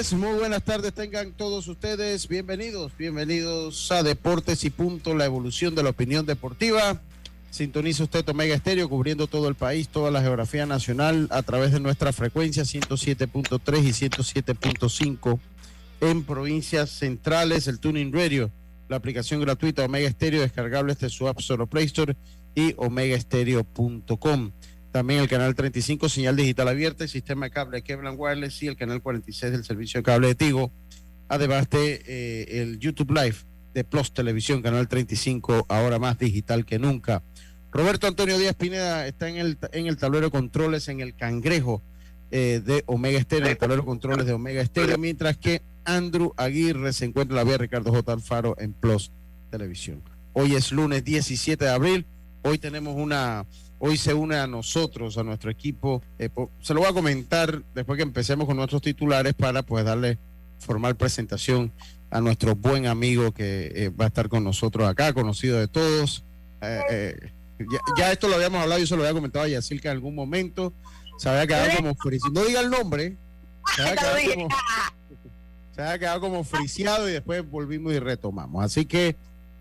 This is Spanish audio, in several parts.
Muy buenas tardes tengan todos ustedes. Bienvenidos, bienvenidos a Deportes y Punto, la evolución de la opinión deportiva. Sintoniza usted Omega Estéreo cubriendo todo el país, toda la geografía nacional a través de nuestra frecuencia 107.3 y 107.5 en provincias centrales, el Tuning Radio, la aplicación gratuita Omega Estéreo descargable desde su App Store Play Store y omegaestereo.com. También el canal 35, señal digital abierta, el sistema de cable Kevlar Wireless y el canal 46 del servicio de cable de Tigo. Además de eh, el YouTube Live de Plus Televisión, canal 35, ahora más digital que nunca. Roberto Antonio Díaz Pineda está en el, en el tablero de controles, en el cangrejo eh, de Omega Estéreo, el tablero de controles de Omega Estéreo, mientras que Andrew Aguirre se encuentra en la vía Ricardo J. Alfaro en Plus Televisión. Hoy es lunes 17 de abril. Hoy tenemos una hoy se une a nosotros, a nuestro equipo. Eh, se lo voy a comentar después que empecemos con nuestros titulares para pues darle formal presentación a nuestro buen amigo que eh, va a estar con nosotros acá, conocido de todos. Eh, ya, esto lo habíamos hablado, yo se lo había comentado a Yacilca en algún momento. Se había quedado como friciado. No diga el nombre. Se había, quedado como, se había quedado como friciado y después volvimos y retomamos. Así que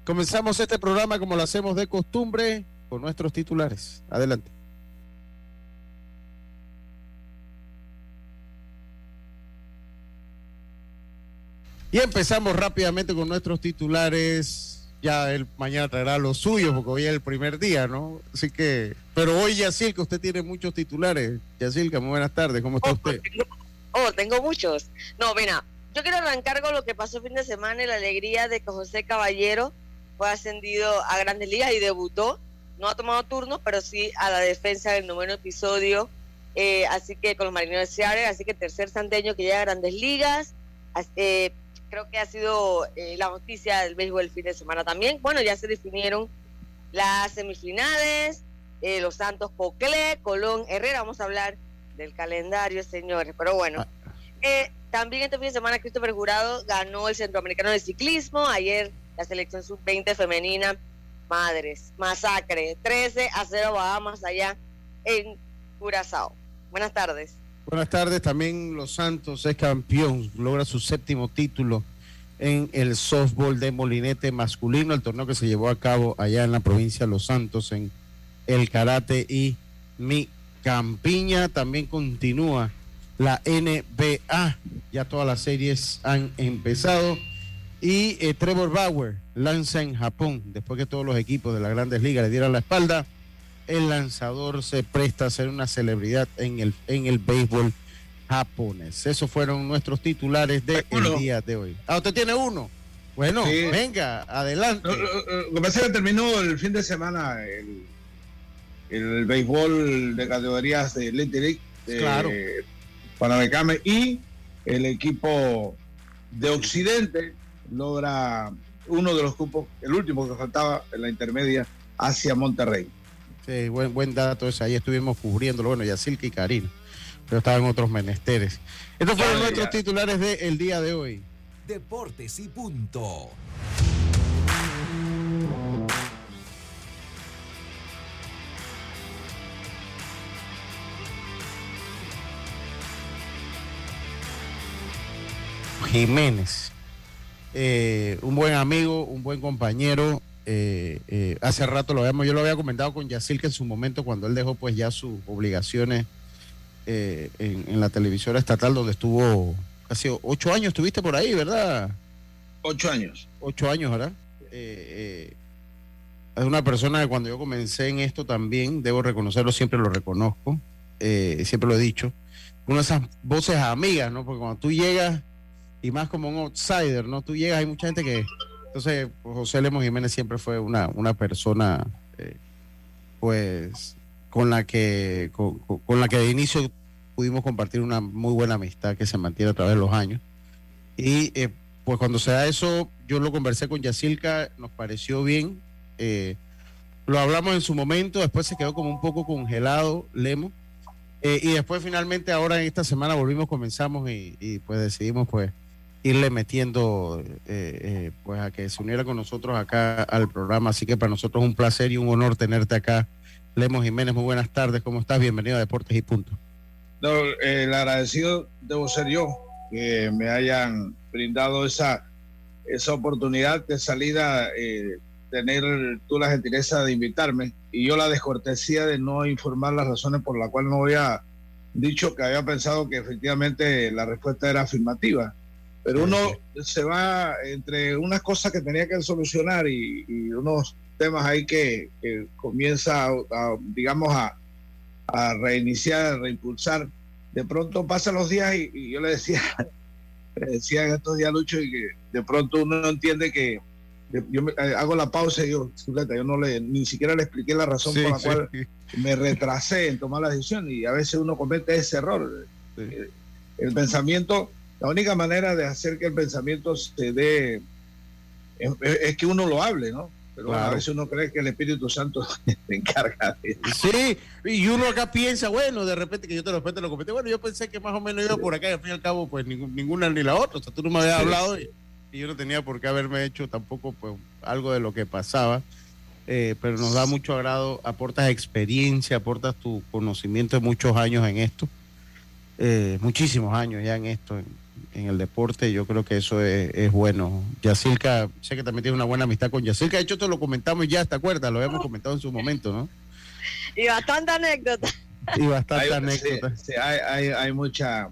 comenzamos este programa como lo hacemos de costumbre con nuestros titulares. Adelante. Y empezamos rápidamente con nuestros titulares. Ya él mañana traerá los suyos porque hoy es el primer día, ¿no? Así que, pero hoy Yacil, usted tiene muchos titulares. Yacilca, muy buenas tardes, ¿cómo está oh, usted? oh, tengo muchos. No, mira, yo quiero arrancar con lo que pasó el fin de semana y la alegría de que José Caballero fue ascendido a Grandes Ligas y debutó no ha tomado turno, pero sí a la defensa del noveno episodio, eh, así que con los marineros de Seattle, así que tercer santeño que llega a grandes ligas. Eh, creo que ha sido eh, la noticia del béisbol el fin de semana también. Bueno, ya se definieron las semifinales, los Santos Poclé, Colón, Herrera, vamos a hablar del calendario, señores, pero bueno. Ah. también este fin de semana Christopher Jurado ganó el Centroamericano de Ciclismo, ayer la selección sub-20 femenina Madres, masacre, 13 a 0 Bahamas allá en Curazao. Buenas tardes. Buenas tardes, también Los Santos es campeón, logra su séptimo título en el softball de Molinete masculino, el torneo que se llevó a cabo allá en la provincia de Los Santos en el karate y mi campiña. También continúa la NBA, ya todas las series han empezado. Y eh, Trevor Bauer lanza en Japón, después que todos los equipos de las grandes ligas le dieran la espalda, el lanzador se presta a ser una celebridad en el, en el béisbol japonés. Esos fueron nuestros titulares del día de hoy. Ah, usted tiene uno. Bueno, venga, adelante. Lo, que pasa es que terminó el fin de semana el, el béisbol de categorías de Lente League, claro. Panamecame y el equipo de Occidente logra uno de los cupos, el último que faltaba en la intermedia hacia Monterrey. Sí, buen, buen dato ese. Ahí estuvimos cubriéndolo. Bueno, Yacilca y Karina. pero estaba en otros menesteres. Estos fueron nuestros titulares del día de hoy. Deportes y punto. Jiménez, eh, un buen amigo, un buen compañero. Eh, eh, hace rato lo habíamos, yo lo había comentado con Yacil que en su momento cuando él dejó pues ya sus obligaciones en, la televisora estatal donde estuvo casi ocho años, estuviste por ahí, ¿verdad? Ocho años. Ocho años, ¿verdad? es una persona que cuando yo comencé en esto también, debo reconocerlo, siempre lo reconozco, siempre lo he dicho, una de esas voces amigas, ¿no? Porque cuando tú llegas y más como un outsider, ¿no? Tú llegas, hay mucha gente que... Entonces, José Lemos Jiménez siempre fue una, una persona, eh, pues, con la que con, la que de inicio pudimos compartir una muy buena amistad que se mantiene a través de los años. Y eh, pues cuando se da eso, yo lo conversé con Yacilca, nos pareció bien. Eh, lo hablamos en su momento, después se quedó como un poco congelado Lemos. y después finalmente ahora en esta semana volvimos, comenzamos y, y pues decidimos pues irle metiendo eh, eh, pues a que se uniera con nosotros acá al programa. Así que para nosotros es un placer y un honor tenerte acá. Lemos Jiménez, muy buenas tardes, ¿cómo estás? Bienvenido a Deportes y Punto. No, el agradecido debo ser yo, que me hayan brindado esa, esa oportunidad de salida, eh, tener tú la gentileza de invitarme y yo la descortesía de no informar las razones por las cuales no había dicho que había pensado que efectivamente la respuesta era afirmativa pero uno se va entre unas cosas que tenía que solucionar y, unos temas ahí que, comienza, a, digamos, a, a, reiniciar, a reimpulsar. De pronto pasan los días y, yo le decía, le decía en estos días, Lucho, y que de pronto uno no entiende que yo eh, hago la pausa y yo, yo no le, ni siquiera le expliqué la razón por la cual me retrasé en tomar la decisión y a veces uno comete ese error. El pensamiento la única manera de hacer que el pensamiento se dé es, que uno lo hable, ¿no? Pero a veces uno cree que el Espíritu Santo se encarga de Sí, y uno acá piensa, bueno, de repente que yo te lo repente lo comenté, bueno, yo pensé que más o menos iba por acá y al fin y al cabo, pues ninguna ni la otra. O sea, tú no me habías hablado y, yo no tenía por qué haberme hecho tampoco pues algo de lo que pasaba. Eh, pero nos da mucho agrado, aportas experiencia, aportas tu conocimiento de muchos años en esto, eh, muchísimos años ya en esto, en el deporte, yo creo que eso es, bueno. Yacirca, sé que también tiene una buena amistad con Yacirca, de hecho esto lo comentamos ya, ¿te acuerdas? Lo habíamos comentado en su momento, ¿no? Y bastante anécdota. Y bastante anécdota. Sí, hay, hay, mucha...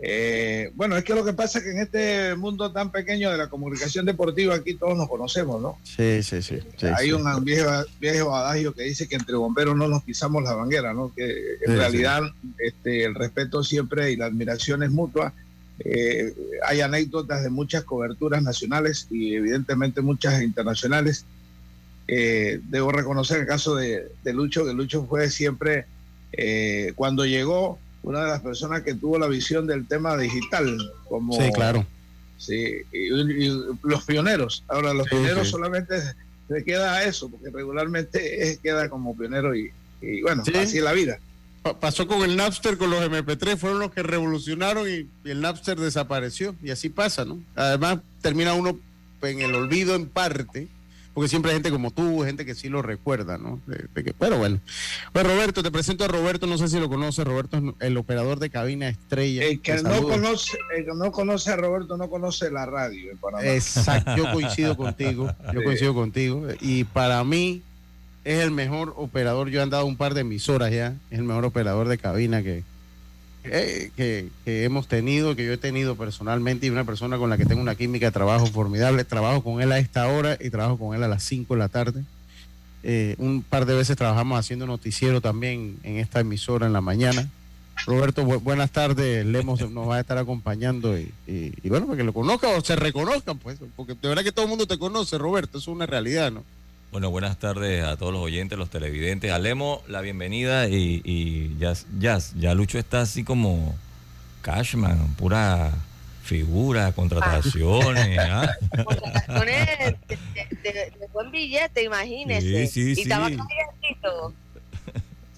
Eh, bueno, es que lo que pasa es que en este mundo tan pequeño de la comunicación deportiva aquí todos nos conocemos, ¿no? Sí, sí, sí. hay un viejo, viejo, adagio que dice que entre bomberos no nos pisamos la banguera, ¿no? Que en realidad este, el respeto siempre y la admiración es mutua eh, hay anécdotas de muchas coberturas nacionales y evidentemente muchas internacionales. Eh, debo reconocer el caso de, Lucho, que Lucho fue siempre, eh, cuando llegó, una de las personas que tuvo la visión del tema digital. Como, sí, claro. Sí, y, los pioneros. Ahora, los pioneros solamente se queda a eso, porque regularmente queda como pionero y, bueno, así es la vida pasó con el Napster, con los MP3, fueron los que revolucionaron y, el Napster desapareció. Y así pasa, ¿no? Además, termina uno en el olvido en parte, porque siempre hay gente como tú, gente que sí lo recuerda, ¿no? pero bueno. Pues Roberto, te presento a Roberto, no sé si lo conoces, Roberto es el operador de cabina estrella. El que, no conoce, el que no conoce a Roberto no conoce la radio Exacto, yo coincido contigo, yo coincido contigo. Y para mí, es el mejor operador. Yo he andado un par de emisoras ya. Es el mejor operador de cabina que, hemos tenido, que yo he tenido personalmente. Y una persona con la que tengo una química de trabajo formidable. Trabajo con él a esta hora y trabajo con él a las 5 de la tarde. Eh, un par de veces trabajamos haciendo noticiero también en esta emisora en la mañana. Roberto, buenas tardes. Lemos nos va a estar acompañando y, y, bueno, para que lo conozcan o se reconozcan, pues, porque de verdad que todo el mundo te conoce, Roberto, eso es una realidad, ¿no? Bueno, buenas tardes a todos los oyentes, los televidentes. Alemo, la bienvenida y, y ya, ya, ya Lucho está así como Cashman, pura figura, contrataciones. ¿ah? Contrataciones de, buen billete, imagínese. Sí, sí, y estaba sí.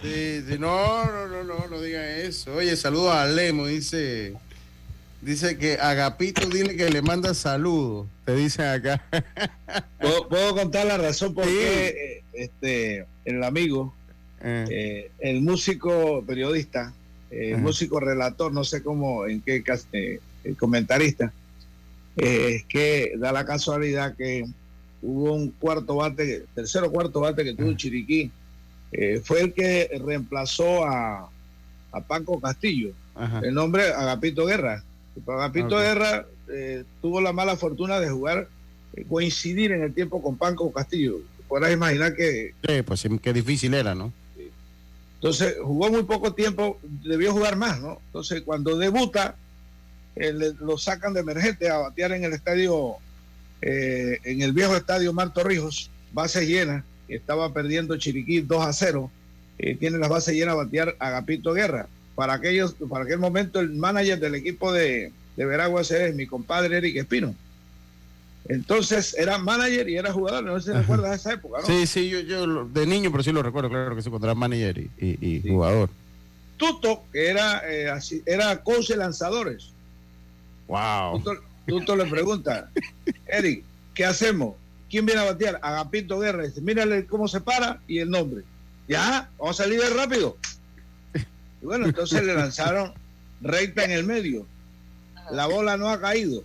Sí, sí, no, no, no, no, no digan eso. Oye, saludos a Lemo, dice. Dice que Agapito dile que le manda saludos, te dicen acá. ¿Puedo, contar la razón por qué eh, este, el amigo, eh. Eh, el músico periodista, el músico relator, no sé cómo, en qué el comentarista, es que da la casualidad que hubo un cuarto bate, tercero cuarto bate que tuvo Chiriquí, fue el que reemplazó a, a Paco Castillo, el nombre Agapito Guerra. Agapito Guerra eh, tuvo la mala fortuna de jugar, eh, coincidir en el tiempo con Panco Castillo. Podrás imaginar que... Sí, pues qué difícil era, ¿no? Entonces jugó muy poco tiempo, debió jugar más, ¿no? Entonces cuando debuta, eh, lo sacan de emergente a batear en el estadio, en el viejo estadio Marto Rijos, base llena, estaba perdiendo Chiriquí 2 a 0, tiene las bases llenas a batear Agapito Guerra para aquellos, para aquel momento el manager del equipo de, de Veraguas es mi compadre Eric Espino. Entonces era manager y era jugador, no sé si recuerdas esa época, ¿no? Sí, sí, yo, yo de niño, pero sí lo recuerdo, claro que sí, cuando era manager y, jugador. Tuto, que era eh, así, era coach de lanzadores. Wow. Tuto, le pregunta, Eric, ¿qué hacemos? ¿Quién viene a batear? Agapito Guerra. Dice, mírale cómo se para y el nombre. Ya, vamos a salir rápido. Y bueno, entonces le lanzaron recta en el medio. La bola no ha caído.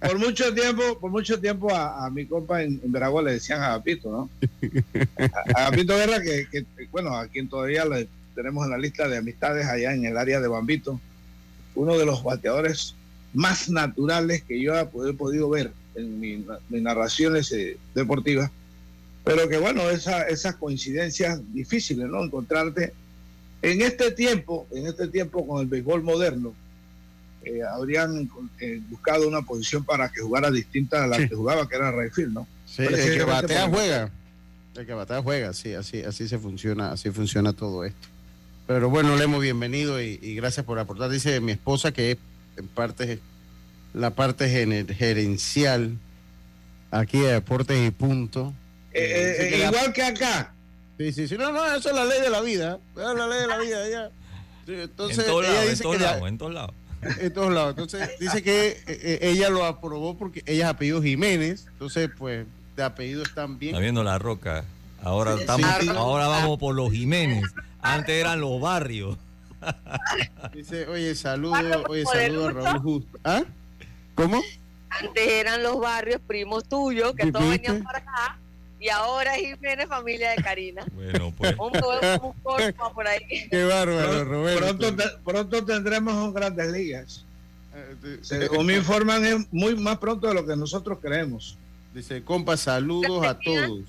por mucho tiempo, por mucho tiempo a, mi compa en, Veragua le decían a Agapito, ¿no? A Agapito Guerra, que, bueno, a quien todavía le tenemos en la lista de amistades allá en el área de Bambito, uno de los bateadores más naturales que yo he podido ver en mis narraciones eh, deportivas pero que bueno, esa, esas coincidencias difíciles, ¿no? Encontrarte en este tiempo, en este tiempo con el béisbol moderno, eh, habrían eh, buscado una posición para que jugara distinta a la que jugaba, que era Rayfield, ¿no? Sí, el que batea juega. El que batea juega, sí, así, así se funciona, así funciona todo esto. Pero bueno, Lemo, bienvenido y, y gracias por aportar. Dice mi esposa que es en parte la parte gerencial aquí de Deportes y Punto eh, eh, igual que acá. Sí, sí, sí. No, no, eso es la ley de la vida. Es la ley de la vida. Ya. Entonces, en todos lados, en todos lados, en todos lados. En todos lados. Entonces, dice que eh, ella lo aprobó porque ella es apellido Jiménez. Entonces, pues, de apellido están bien. Está viendo la roca. Ahora, estamos, ahora vamos por los Jiménez. Antes eran los barrios. Dice, oye, saludo, oye, saludo a Raúl Justo. ¿Ah? ¿Cómo? Antes eran los barrios primos tuyos, que todos venían para acá y ahora Jiménez, familia de Karina. Bueno, pues. Un, un, por ahí. Qué bárbaro, Roberto. Pronto, pronto tendremos un Grandes Ligas. Eh, Según me informan, es muy más pronto de lo que nosotros creemos. Dice, compa, saludos a todos.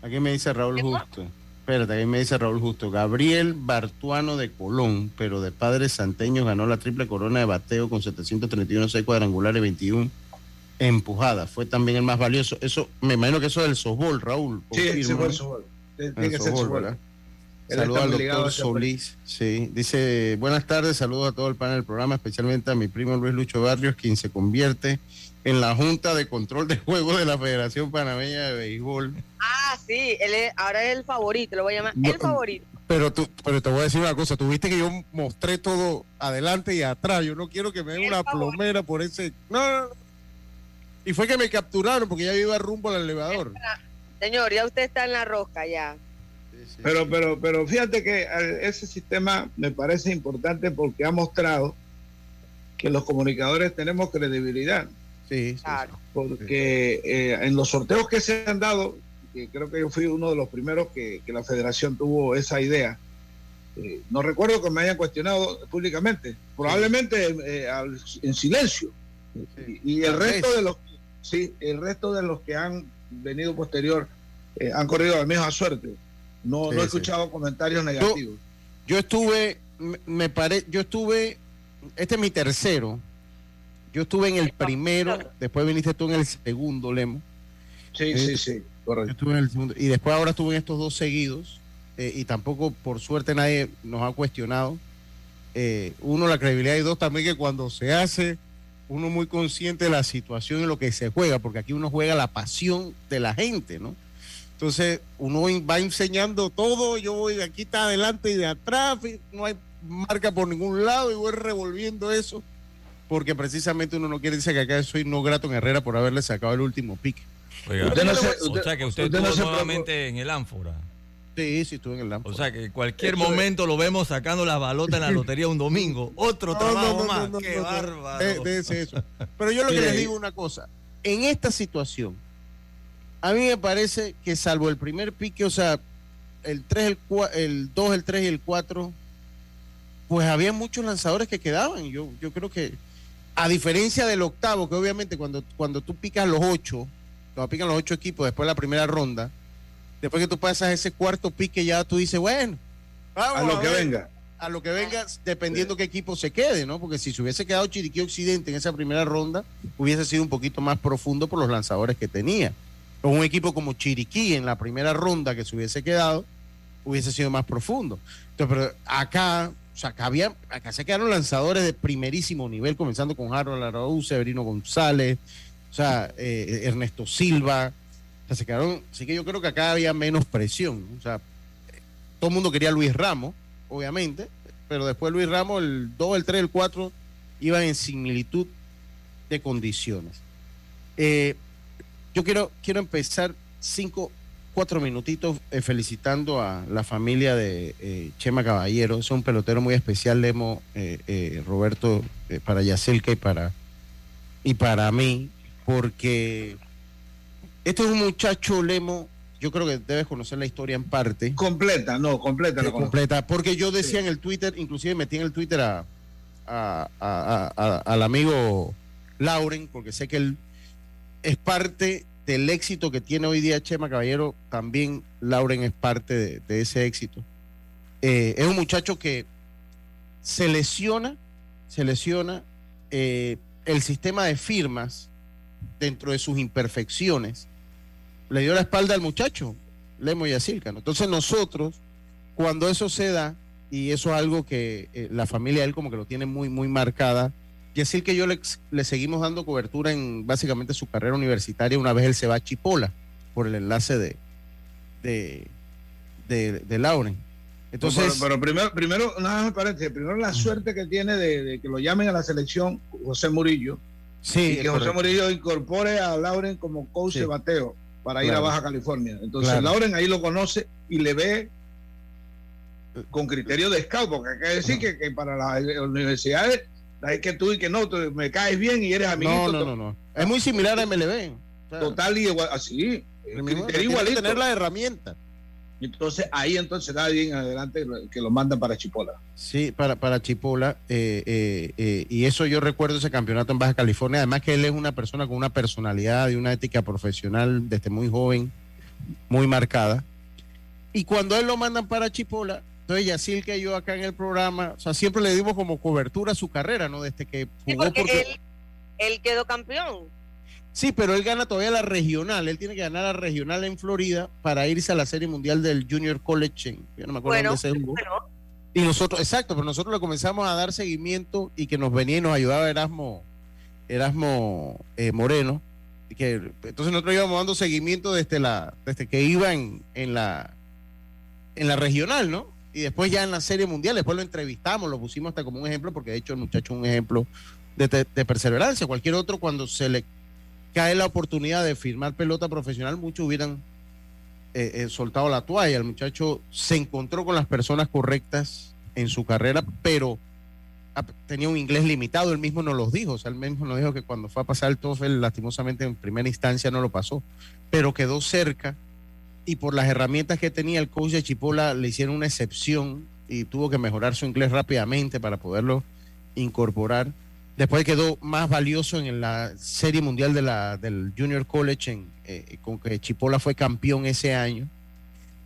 Aquí me dice Raúl Justo. Espérate, aquí me dice Raúl Justo. Gabriel Bartuano de Colón, pero de padres santeños, ganó la triple corona de bateo con 731 6 cuadrangulares, 21 empujada. Fue también el más valioso. Eso, me imagino que eso es el softball, Raúl. Sí, sí, fue el softball. Tiene que ser softball. Saludos al doctor Solís. Sí, dice, buenas tardes, saludos a todo el panel del programa, especialmente a mi primo Luis Lucho Barrios, quien se convierte en la Junta de Control de Juegos de la Federación Panameña de Béisbol. Ah, sí, él es, ahora es el favorito, lo voy a llamar el favorito. Pero, tú, pero te voy a decir una cosa, tuviste que yo mostré todo adelante y atrás, yo no quiero que me den una plomera por ese... no, no. Y fue que me capturaron porque ya iba rumbo al elevador. Señor, ya usted está en la rosca ya. Pero, pero, pero fíjate que eh, ese sistema me parece importante porque ha mostrado que los comunicadores tenemos credibilidad. Sí, claro. Porque eh, en los sorteos que se han dado, que creo que yo fui uno de los primeros que, la federación tuvo esa idea, eh, no recuerdo que me hayan cuestionado públicamente, probablemente en silencio. Y, el resto de los sí, el resto de los que han venido posterior eh, han corrido la misma suerte. No, no he escuchado comentarios negativos. Yo, estuve, me, pare, yo estuve, este es mi tercero. Yo estuve en el primero, después viniste tú en el segundo, Lemo. Sí, sí, eh, sí, correcto. Yo estuve en el segundo, y después ahora estuve en estos dos seguidos, eh, y tampoco, por suerte, nadie nos ha cuestionado. uno, la credibilidad, y dos, también que cuando se hace uno muy consciente de la situación y lo que se juega, porque aquí uno juega la pasión de la gente, ¿no? Entonces, uno va enseñando todo, yo voy de aquí está adelante y de atrás, no hay marca por ningún lado y voy revolviendo eso, porque precisamente uno no quiere decir que acá soy no grato en Herrera por haberle sacado el último pique. usted no o sea que usted, estuvo nuevamente en el ánfora. Sí, sí, estuve en el ánfora. O sea que en cualquier momento lo vemos sacando la balota en la lotería un domingo. Otro trabajo más. Qué bárbaro. eso. Pero yo lo que les digo una cosa. En esta situación, a mí me parece que salvo el primer pique, o sea, el 3, el, el 2, el 3 y el 4, pues había muchos lanzadores que quedaban. Yo, yo creo que, a diferencia del octavo, que obviamente cuando, cuando tú picas los ocho, cuando pican los ocho equipos después de la primera ronda, después que tú pasas ese cuarto pique, ya tú dices, bueno, vamos a lo que venga. A lo que venga, dependiendo qué equipo se quede, ¿no? Porque si se hubiese quedado Chiriquí Occidente en esa primera ronda, hubiese sido un poquito más profundo por los lanzadores que tenía. O un equipo como Chiriquí en la primera ronda que se hubiese quedado, hubiese sido más profundo. Entonces, pero acá o sea, acá, había, acá se quedaron lanzadores de primerísimo nivel, comenzando con Harold Araúz, Severino González, o sea, eh, Ernesto Silva. Se quedaron, así que yo creo que acá había menos presión. O sea, todo el mundo quería Luis Ramos, obviamente, pero después Luis Ramos, el 2, el 3, el 4, iban en similitud de condiciones. Eh, yo quiero, quiero empezar cinco cuatro minutitos eh, felicitando a la familia de eh, Chema Caballero. Es un pelotero muy especial, Lemo, Roberto, para Yacelca y para, y para mí, porque este es un muchacho, Lemo, yo creo que debes conocer la historia en parte. Completa, no, completa. No completa, porque yo decía en el Twitter, inclusive metí en el Twitter a, al amigo Lauren, porque sé que él es parte del éxito que tiene hoy día Chema Caballero, también Lauren es parte de, ese éxito. Eh, es un muchacho que se lesiona, se lesiona eh, el sistema de firmas dentro de sus imperfecciones. Le dio la espalda al muchacho, Lemo y Asilca. Entonces nosotros, cuando eso se da, y eso es algo que eh, la familia de él como que lo tiene muy, muy marcada, y decir que yo le, seguimos dando cobertura en básicamente su carrera universitaria una vez él se va a Chipola por el enlace de, de, de, Lauren. Entonces, pero, primero, primero, nada me parece, primero la suerte que tiene de, que lo llamen a la selección José Murillo. Sí, y que José Murillo incorpore a Lauren como coach de bateo para ir a Baja California. Entonces Lauren ahí lo conoce y le ve con criterio de scout, porque hay que decir que, que, para las universidades es que tú y que no, me caes bien y eres amiguito. No, no, no, Es muy similar a MLB. Total y igual, así. igualito. tener la herramienta. Entonces ahí entonces da bien adelante que lo mandan para Chipola. Sí, para, para Chipola. Eh, eh, eh, y eso yo recuerdo ese campeonato en Baja California. Además que él es una persona con una personalidad y una ética profesional desde muy joven, muy marcada. Y cuando él lo mandan para Chipola, entonces, Yacil que yo acá en el programa, o sea, siempre le dimos como cobertura a su carrera, ¿no? Desde que jugó porque, Él, quedó campeón. Sí, pero él gana todavía la regional. Él tiene que ganar la regional en Florida para irse a la Serie Mundial del Junior College. yo no me acuerdo dónde se jugó. Y nosotros, exacto, pero nosotros le comenzamos a dar seguimiento y que nos venía y nos ayudaba Erasmo, Erasmo eh, Moreno. que, entonces nosotros íbamos dando seguimiento desde la, desde que iba en, en la en la regional, ¿no? y después ya en la serie mundial, después lo entrevistamos, lo pusimos hasta como un ejemplo, porque de hecho el muchacho es un ejemplo de, perseverancia. Cualquier otro, cuando se le cae la oportunidad de firmar pelota profesional, muchos hubieran eh, eh, soltado la toalla. El muchacho se encontró con las personas correctas en su carrera, pero tenía un inglés limitado, él mismo nos lo dijo, o sea, él mismo nos dijo que cuando fue a pasar el TOEFL, lastimosamente en primera instancia no lo pasó, pero quedó cerca y por las herramientas que tenía el coach de Chipola le hicieron una excepción y tuvo que mejorar su inglés rápidamente para poderlo incorporar. Después quedó más valioso en la Serie Mundial de la, del Junior College, en, eh, con que Chipola fue campeón ese año.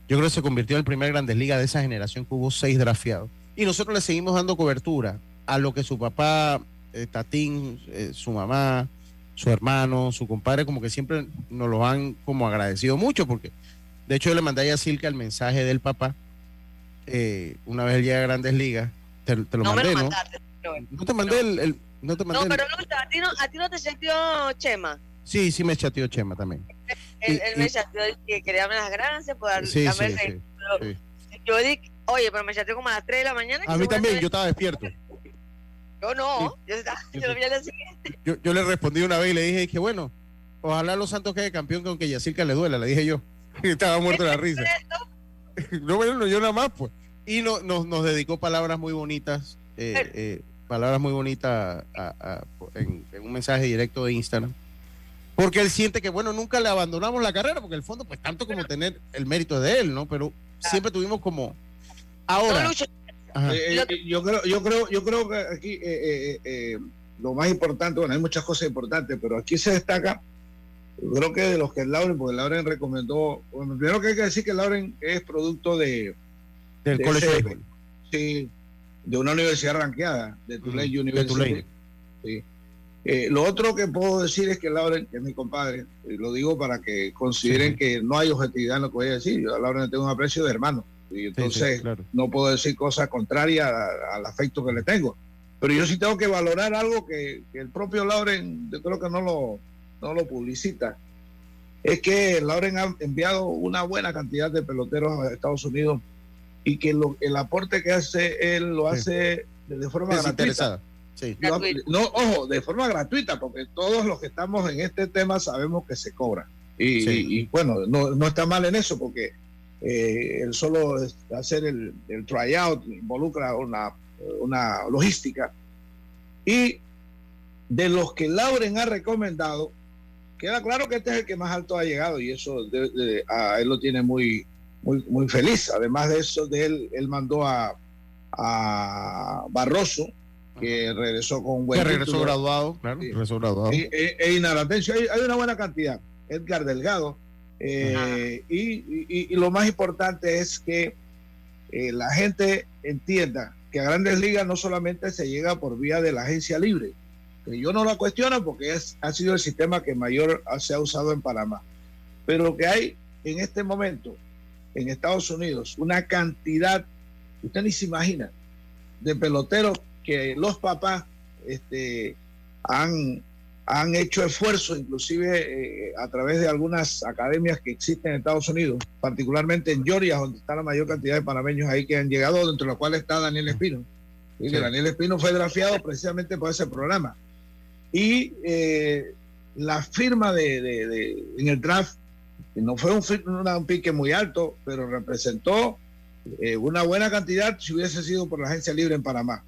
Yo creo que se convirtió en el primer Grandes Ligas de esa generación que hubo seis drafteados. Y nosotros le seguimos dando cobertura a lo que su papá, eh, Tatín, eh, su mamá, su hermano, su compadre, como que siempre nos lo han como agradecido mucho porque de hecho, yo le mandé a Silka el mensaje del papá. Eh, una vez él llega a Grandes Ligas. Te, lo no mandé, ¿no? no te mandé el, No, te mandé no pero no, a, ti no, a ti no te chateó Chema. Sí, sí me chateó Chema también. él, me chateó que quería darme las gracias por darme sí, sí, Yo dije, oye, pero me chateó como a las 3 de la mañana. A mí también, yo estaba despierto. Yo no, yo, estaba, yo lo vi al siguiente. Yo, yo, le respondí una vez y le dije que bueno, ojalá los Santos quede campeón aunque Yacirca le duela, le dije yo. estaba muerto de la risa. no, bueno, yo nada más, pues. Y no, nos, nos dedicó palabras muy bonitas, eh, eh, palabras muy bonitas en, un mensaje directo de Instagram. Porque él siente que, bueno, nunca le abandonamos la carrera, porque el fondo, pues tanto como tener el mérito de él, ¿no? Pero siempre tuvimos como... Ahora... Eh, yo creo, yo creo, yo creo que aquí lo más importante, bueno, hay muchas cosas importantes, pero aquí se destaca creo que de los que Lauren, porque Lauren recomendó, bueno, primero que hay que decir que Lauren es producto de del colegio de sí, de una universidad ranqueada, de Tulane University. Sí. Eh, lo otro que puedo decir es que Lauren, que es mi compadre, y lo digo para que consideren que no hay objetividad en lo que voy a decir. Yo a Lauren le tengo un aprecio de hermano, y entonces no puedo decir cosas contrarias al afecto que le tengo. Pero yo sí tengo que valorar algo que, que el propio Lauren, yo creo que no lo, no lo publicita, es que Lauren ha enviado una buena cantidad de peloteros a Estados Unidos y que el aporte que hace él lo hace de forma gratuita. No, ojo, de forma gratuita, porque todos los que estamos en este tema sabemos que se cobra. Y, bueno, no, está mal en eso, porque eh, el solo hacer el, el tryout involucra una, una logística. Y de los que Lauren ha recomendado, queda claro que este es el que más alto ha llegado y eso a él lo tiene muy, muy, muy feliz. Además de eso, de él, él mandó a, a Barroso, que regresó con un buen. Que regresó graduado, claro, regresó graduado. E, e, hay, una buena cantidad. Edgar Delgado. Eh, y, y, lo más importante es que eh, la gente entienda que a grandes ligas no solamente se llega por vía de la agencia libre, yo no la cuestiono porque es, ha sido el sistema que mayor se ha usado en Panamá. Pero que hay en este momento en Estados Unidos una cantidad, usted ni se imagina, de peloteros que los papás este, han, han hecho esfuerzo, inclusive eh, a través de algunas academias que existen en Estados Unidos, particularmente en Georgia, donde está la mayor cantidad de panameños ahí que han llegado, dentro de los cuales está Daniel Espino. Y Daniel Espino fue drafiado precisamente por ese programa. Y eh, la firma de, en el draft no fue un, un pique muy alto, pero representó eh, una buena cantidad si hubiese sido por la agencia libre en Panamá.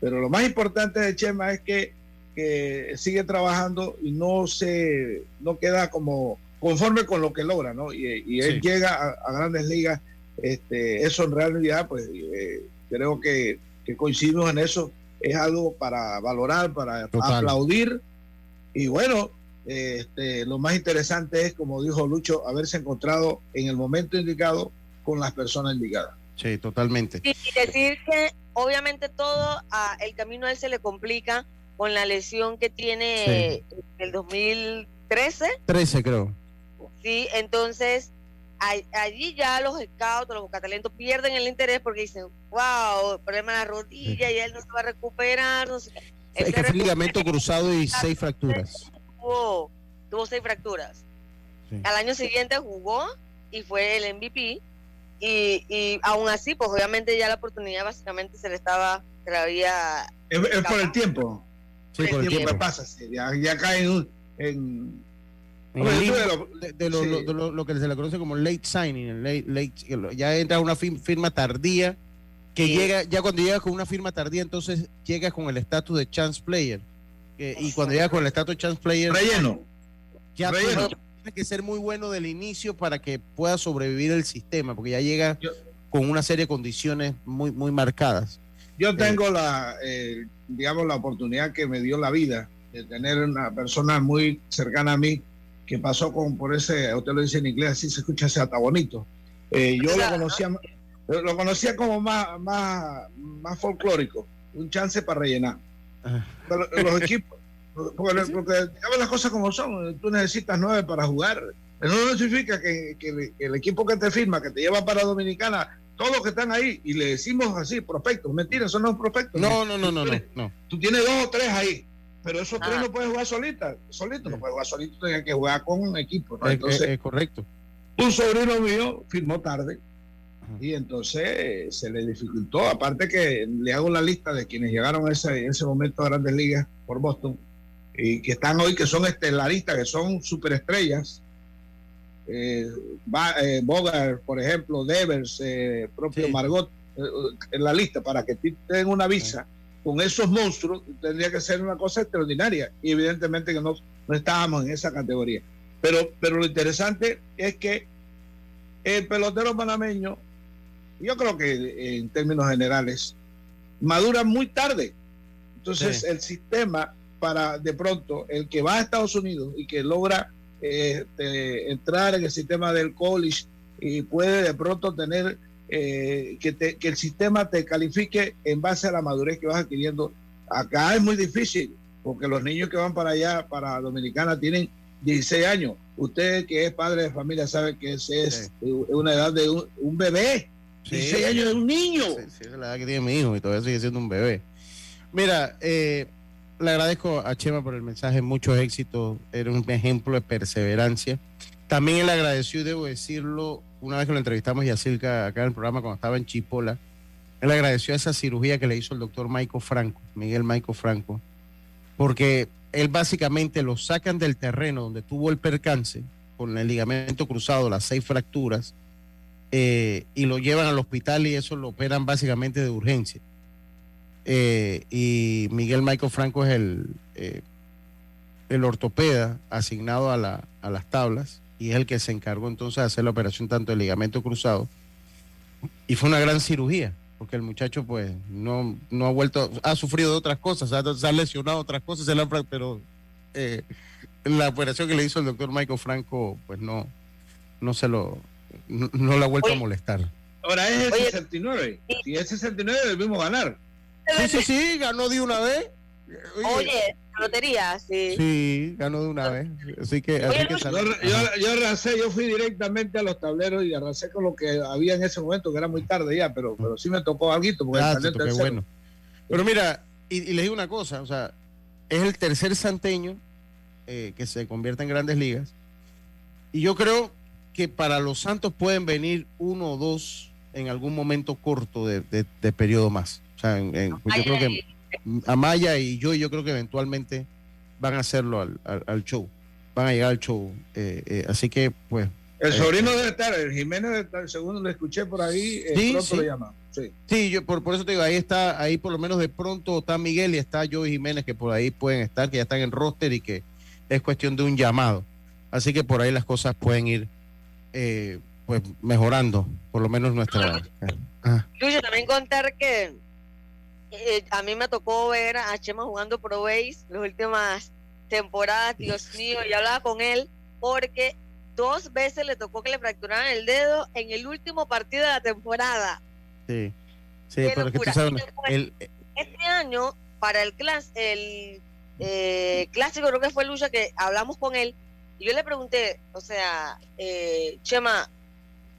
Pero lo más importante de Chema es que, sigue trabajando y no se no queda como conforme con lo que logra, ¿no? Y, él llega a, grandes ligas, este, eso en realidad, pues eh, creo que, que coincidimos en eso es algo para valorar, para aplaudir. Y bueno, este, lo más interesante es, como dijo Lucho, haberse encontrado en el momento indicado con las personas indicadas. Sí, totalmente. Y decir que obviamente todo a, el camino a él se le complica con la lesión que tiene el 2013. 13 creo. Sí, entonces allí ya los scouts, los bocatalentos pierden el interés porque dicen, wow, problema de la rodilla y él no se va a recuperar. No sé. Es que ligamento cruzado y seis fracturas. Tuvo, tuvo seis fracturas. Al año siguiente jugó y fue el MVP. Y, y aún así, pues obviamente ya la oportunidad básicamente se le estaba, se le había... Es, por el tiempo. Sí, por el, tiempo. pasa, ya, ya cae en de, lo, que se le conoce como late signing, late, ya entra una firma tardía, que llega, ya cuando llega con una firma tardía, entonces llega con el estatus de chance player. Y cuando llega con el estatus de chance player, relleno. Ya tiene que ser muy bueno del inicio para que pueda sobrevivir el sistema, porque ya llega con una serie de condiciones muy, muy marcadas. Yo eh, tengo la, eh, digamos, la oportunidad que me dio la vida de tener una persona muy cercana a mí que pasó con por ese, usted lo dice en inglés, así se escucha ese hasta bonito. Eh, yo lo conocía, lo conocía como más, más, más folclórico, un chance para rellenar. Los equipos, porque, digamos las cosas como son, tú necesitas nueve para jugar. Eso no significa que, el equipo que te firma, que te lleva para Dominicana, todos los que están ahí, y le decimos así, prospectos, mentira, son los prospectos. No, no, no, no, no, Tú tienes dos o tres ahí pero esos tres no pueden jugar solitas, solito, no puede jugar solito, tiene que jugar con un equipo. Entonces, correcto. Un sobrino mío firmó tarde y entonces se le dificultó. Aparte que le hago la lista de quienes llegaron ese, en ese momento a Grandes Ligas por Boston y que están hoy, que son estelaristas, que son superestrellas. Eh, eh Bogart, por ejemplo, Devers, eh, propio Margot, eh, en la lista para que tengan una visa con esos monstruos, tendría que ser una cosa extraordinaria. Y evidentemente que no, no estábamos en esa categoría. Pero, pero lo interesante es que el pelotero panameño, yo creo que en términos generales, madura muy tarde. Entonces el sistema para de pronto el que va a Estados Unidos y que logra este, entrar en el sistema del college y puede de pronto tener eh, que, que el sistema te califique en base a la madurez que vas adquiriendo. Acá es muy difícil porque los niños que van para allá, para Dominicana, tienen 16 años. Usted que es padre de familia sabe que ese es una edad de un, bebé. 16 años de un niño. Sí, es la edad que tiene mi hijo y todavía sigue siendo un bebé. Mira, eh, le agradezco a Chema por el mensaje, muchos éxitos, era un ejemplo de perseverancia. También le agradeció, debo decirlo, una vez que lo entrevistamos y Silca acá en el programa cuando estaba en Chipola, él agradeció esa cirugía que le hizo el doctor Maico Franco, Miguel Maico Franco, porque él básicamente lo sacan del terreno donde tuvo el percance, con el ligamento cruzado, las seis fracturas, eh, y lo llevan al hospital y eso lo operan básicamente de urgencia. Eh, y Miguel Michael Franco es el, eh, el ortopeda asignado a, la, a las tablas y es el que se encargó entonces de hacer la operación tanto del ligamento cruzado. Y fue una gran cirugía, porque el muchacho pues no, no ha vuelto, ha sufrido de otras cosas, se ha lesionado otras cosas, pero eh, la operación que le hizo el doctor Michael Franco pues no, no se lo, no, no ha vuelto a molestar. Ahora es el 69, si es 69 debemos ganar. Sí, sí, sí, ganó de una vez. Oye, lotería, sí. Sí, ganó de una vez. Así que, así que yo, yo, arrasé, yo fui directamente a los tableros y arrasé con lo que había en ese momento, que era muy tarde ya, pero, pero sí me tocó algo. Porque ah, bueno. Pero mira, y, y, les digo una cosa, o sea, es el tercer santeño eh, que se convierte en grandes ligas. Y yo creo que para los Santos pueden venir uno o dos en algún momento corto de, de, de periodo más. O sea, pues yo creo que Amaya y yo, yo creo que eventualmente van a hacerlo al, show. Van a llegar al show. Eh, eh, así que, pues. El eh, sobrino debe estar, el Jiménez debe estar, según lo escuché por ahí, sí, pronto lo llama. Sí, sí yo por, por eso te digo, ahí está, ahí por lo menos de pronto está Miguel y está Joey Jiménez, que por ahí pueden estar, que ya están en roster y que es cuestión de un llamado. Así que por ahí las cosas pueden ir pues mejorando, por lo menos nuestra. Ah. también contar que eh, a mí me tocó ver a Chema jugando Pro Base las últimas temporadas, Dios mío, y hablaba con él porque dos veces le tocó que le fracturaran el dedo en el último partido de la temporada. Sí, sí, pero que tú sabes, este año, para el, clas, el eh, clásico, creo que fue Lucha, que hablamos con él, y yo le pregunté, o sea, eh, Chema,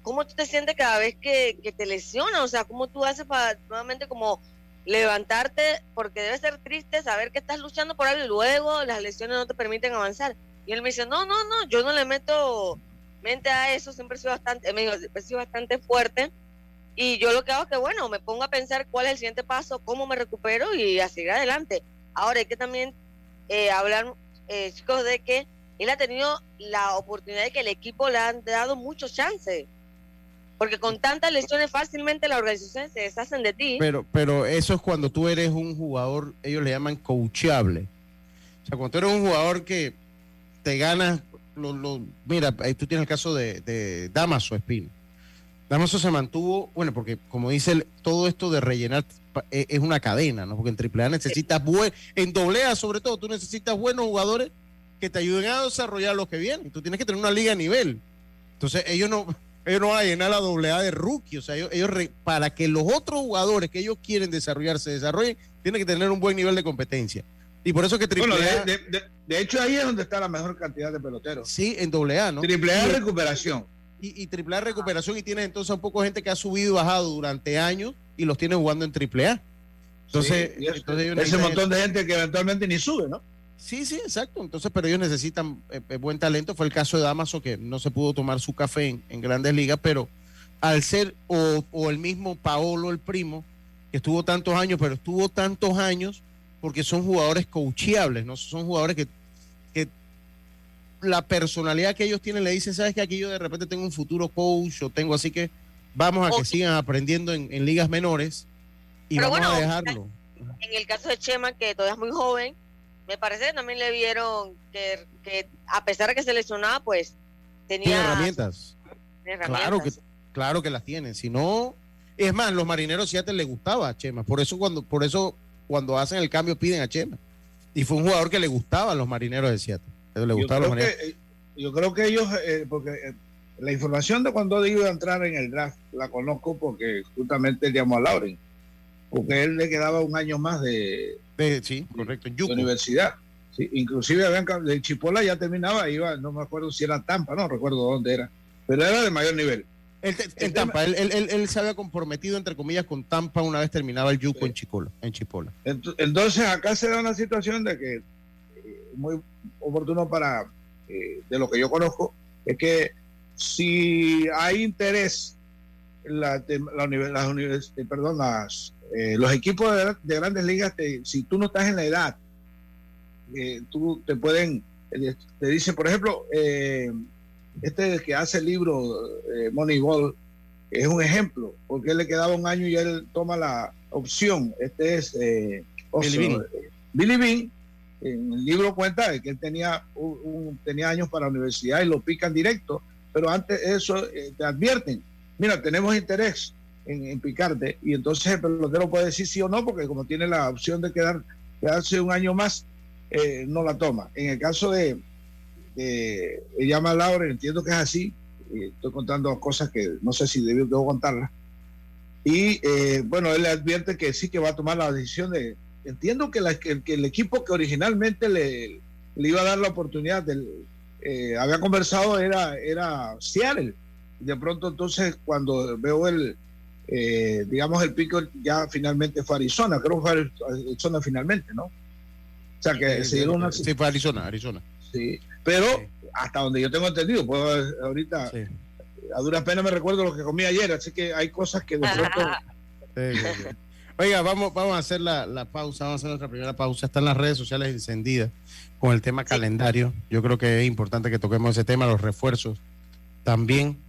¿cómo tú te sientes cada vez que, te lesiona? O sea, ¿cómo tú haces para nuevamente como levantarte, porque debe ser triste saber que estás luchando por algo y luego las lesiones no te permiten avanzar. Y él me dice, no, no, no, yo no le meto mente a eso, siempre sido bastante, me dijo, he sido bastante fuerte. Y yo lo que hago es que, bueno, me pongo a pensar cuál es el siguiente paso, cómo me recupero y a seguir adelante. Ahora hay que también eh, hablar, eh, chicos, de que él ha tenido la oportunidad de que el equipo le han dado muchos chances. Porque con tantas lesiones fácilmente las organizaciones se deshacen de ti. Pero, pero eso es cuando tú eres un jugador, ellos le llaman coachable. O sea, cuando tú eres un jugador que te ganas, lo, mira, ahí tú tienes el caso de, Damaso Espino. Damaso se mantuvo, bueno, porque como dice, todo esto de rellenar e, es una cadena, ¿no? Porque en AAA necesitas, buen, en AA sobre todo, tú necesitas buenos jugadores que te ayuden a desarrollar los que vienen. Tú tienes que tener una liga a nivel. Entonces, ellos no, ellos no van a llenar la doble A de rookie. O sea, ellos, para que los otros jugadores que ellos quieren desarrollar se desarrollen, tienen que tener un buen nivel de competencia. Y por eso que triple bueno, de, hecho ahí es donde está la mejor cantidad de peloteros. Sí, en doble A, ¿no? Triple A recuperación. Y, y triple A recuperación y tienes entonces un poco gente que ha subido y bajado durante años y los tiene jugando en triple A. Entonces, entonces ese montón de gente que eventualmente ni sube, ¿no? Sí, sí, exacto. Entonces, pero ellos necesitan eh, eh, buen talento. Fue el caso de Damaso que no se pudo tomar su café en, grandes ligas, pero al ser, o, o, el mismo Paolo, el primo, que estuvo tantos años, pero estuvo tantos años porque son jugadores coacheables, ¿no? Son jugadores que, que la personalidad que ellos tienen le dicen, sabes que aquí yo de repente tengo un futuro coach o tengo así que vamos a que sigan aprendiendo en, ligas menores y vamos a dejarlo. En el caso de Chema, que todavía es muy joven, me parece que también le vieron que, a pesar de que se lesionaba, pues tenía herramientas. Claro que claro que las tiene. Si no, es más, los marineros Seattle le gustaba a Chema. Por eso cuando, por eso cuando hacen el cambio piden a Chema. Y fue un jugador que le gustaba a los marineros de Seattle. Le gustaba yo, creo que, yo creo que ellos, eh, porque eh, la información de cuando iba a entrar en el draft la conozco porque justamente llamó a Lauren. Porque él le quedaba un año más de, sí, correcto, de universidad. Sí, inclusive de Chipola ya terminaba, iba, no me acuerdo si era Tampa, no recuerdo dónde era, pero era de mayor nivel. en Tampa, él, él, se había comprometido, entre comillas, con Tampa una vez terminaba el Yuco en Chipola. En Chipola. Entonces acá se da una situación de que, eh, muy oportuno para, eh, de lo que yo conozco, es que si hay interés, la, la, las, eh, perdón, las, los equipos de, grandes ligas, si tú no estás en la edad, tú te pueden, te dicen, por ejemplo, este que hace el libro Moneyball es un ejemplo, porque él le quedaba un año y él toma la opción. Este es Billy Bean en el libro cuenta que él tenía, un, tenía años para la universidad y lo pican directo, pero antes eso eh, te advierten, mira, tenemos interés en, picarte y entonces el pelotero puede decir sí o no, porque como tiene la opción de quedar, quedarse un año más, eh, no la toma. En el caso de, de llama Laura, entiendo que es así, estoy contando cosas que no sé si debo, debo contarlas. Y eh, bueno, él le advierte que sí que va a tomar la decisión de, entiendo que, el equipo que originalmente le, iba a dar la oportunidad, del, eh, había conversado, era, era Seattle. De pronto entonces cuando veo el, eh, digamos, el pico ya finalmente fue Arizona, creo que fue Arizona finalmente, ¿no? O sea que se dieron una... Sí, fue Arizona, Arizona. Sí, pero hasta donde yo tengo entendido, pues ahorita a duras penas me recuerdo lo que comí ayer, así que hay cosas que de pronto... Oiga, vamos, vamos a hacer la, pausa, vamos a hacer nuestra primera pausa. Están las redes sociales encendidas con el tema calendario. Yo creo que es importante que toquemos ese tema, los refuerzos también.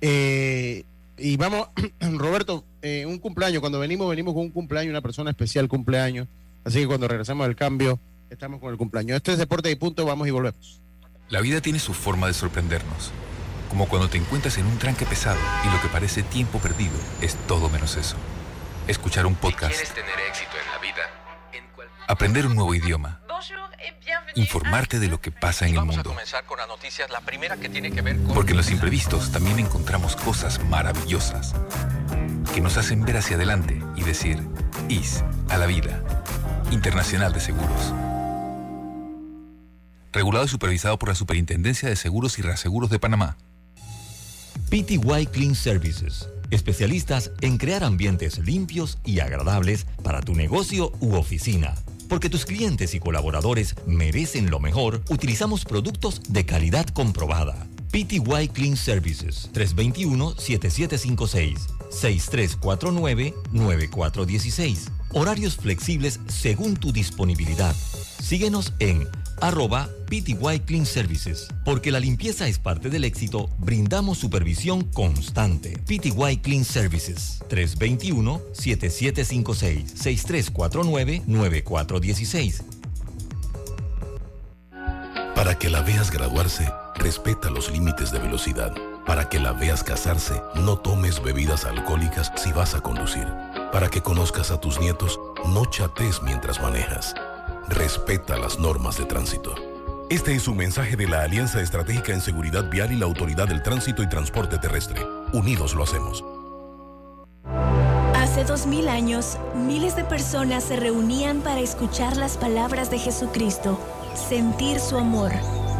Eh, y vamos, Roberto, eh, un cumpleaños, cuando venimos, venimos con un cumpleaños, una persona especial cumpleaños. Así que cuando regresemos del cambio, estamos con el cumpleaños. Esto es Deporte y Punto, vamos y volvemos. La vida tiene su forma de sorprendernos. Como cuando te encuentras en un tranque pesado y lo que parece tiempo perdido es todo menos eso escuchar un podcast, tener éxito en la vida, aprender un nuevo idioma, informarte de lo que pasa en el mundo. Porque en los imprevistos también encontramos cosas maravillosas que nos hacen ver hacia adelante y decir, IS a la vida. Internacional de Seguros. Regulado y supervisado por la Superintendencia de Seguros y Reaseguros de Panamá. PTY Clean Services especialistas en crear ambientes limpios y agradables para tu negocio u oficina. Porque tus clientes y colaboradores merecen lo mejor, utilizamos productos de calidad comprobada. PTY Clean Services 321-7756 6349-9416. Horarios flexibles según tu disponibilidad. Síguenos en arroba PTY Clean Services. Porque la limpieza es parte del éxito, brindamos supervisión constante. PTY Clean Services 321-7756-6349-9416. Para que la veas graduarse, respeta los límites de velocidad. Para que la veas casarse, no tomes bebidas alcohólicas si vas a conducir. Para que conozcas a tus nietos, no chates mientras manejas. Respeta las normas de tránsito. Este es un mensaje de la Alianza Estratégica en Seguridad Vial y la Autoridad del Tránsito y Transporte Terrestre. Unidos lo hacemos. Hace dos mil años, miles de personas se reunían para escuchar las palabras de Jesucristo, sentir su amor,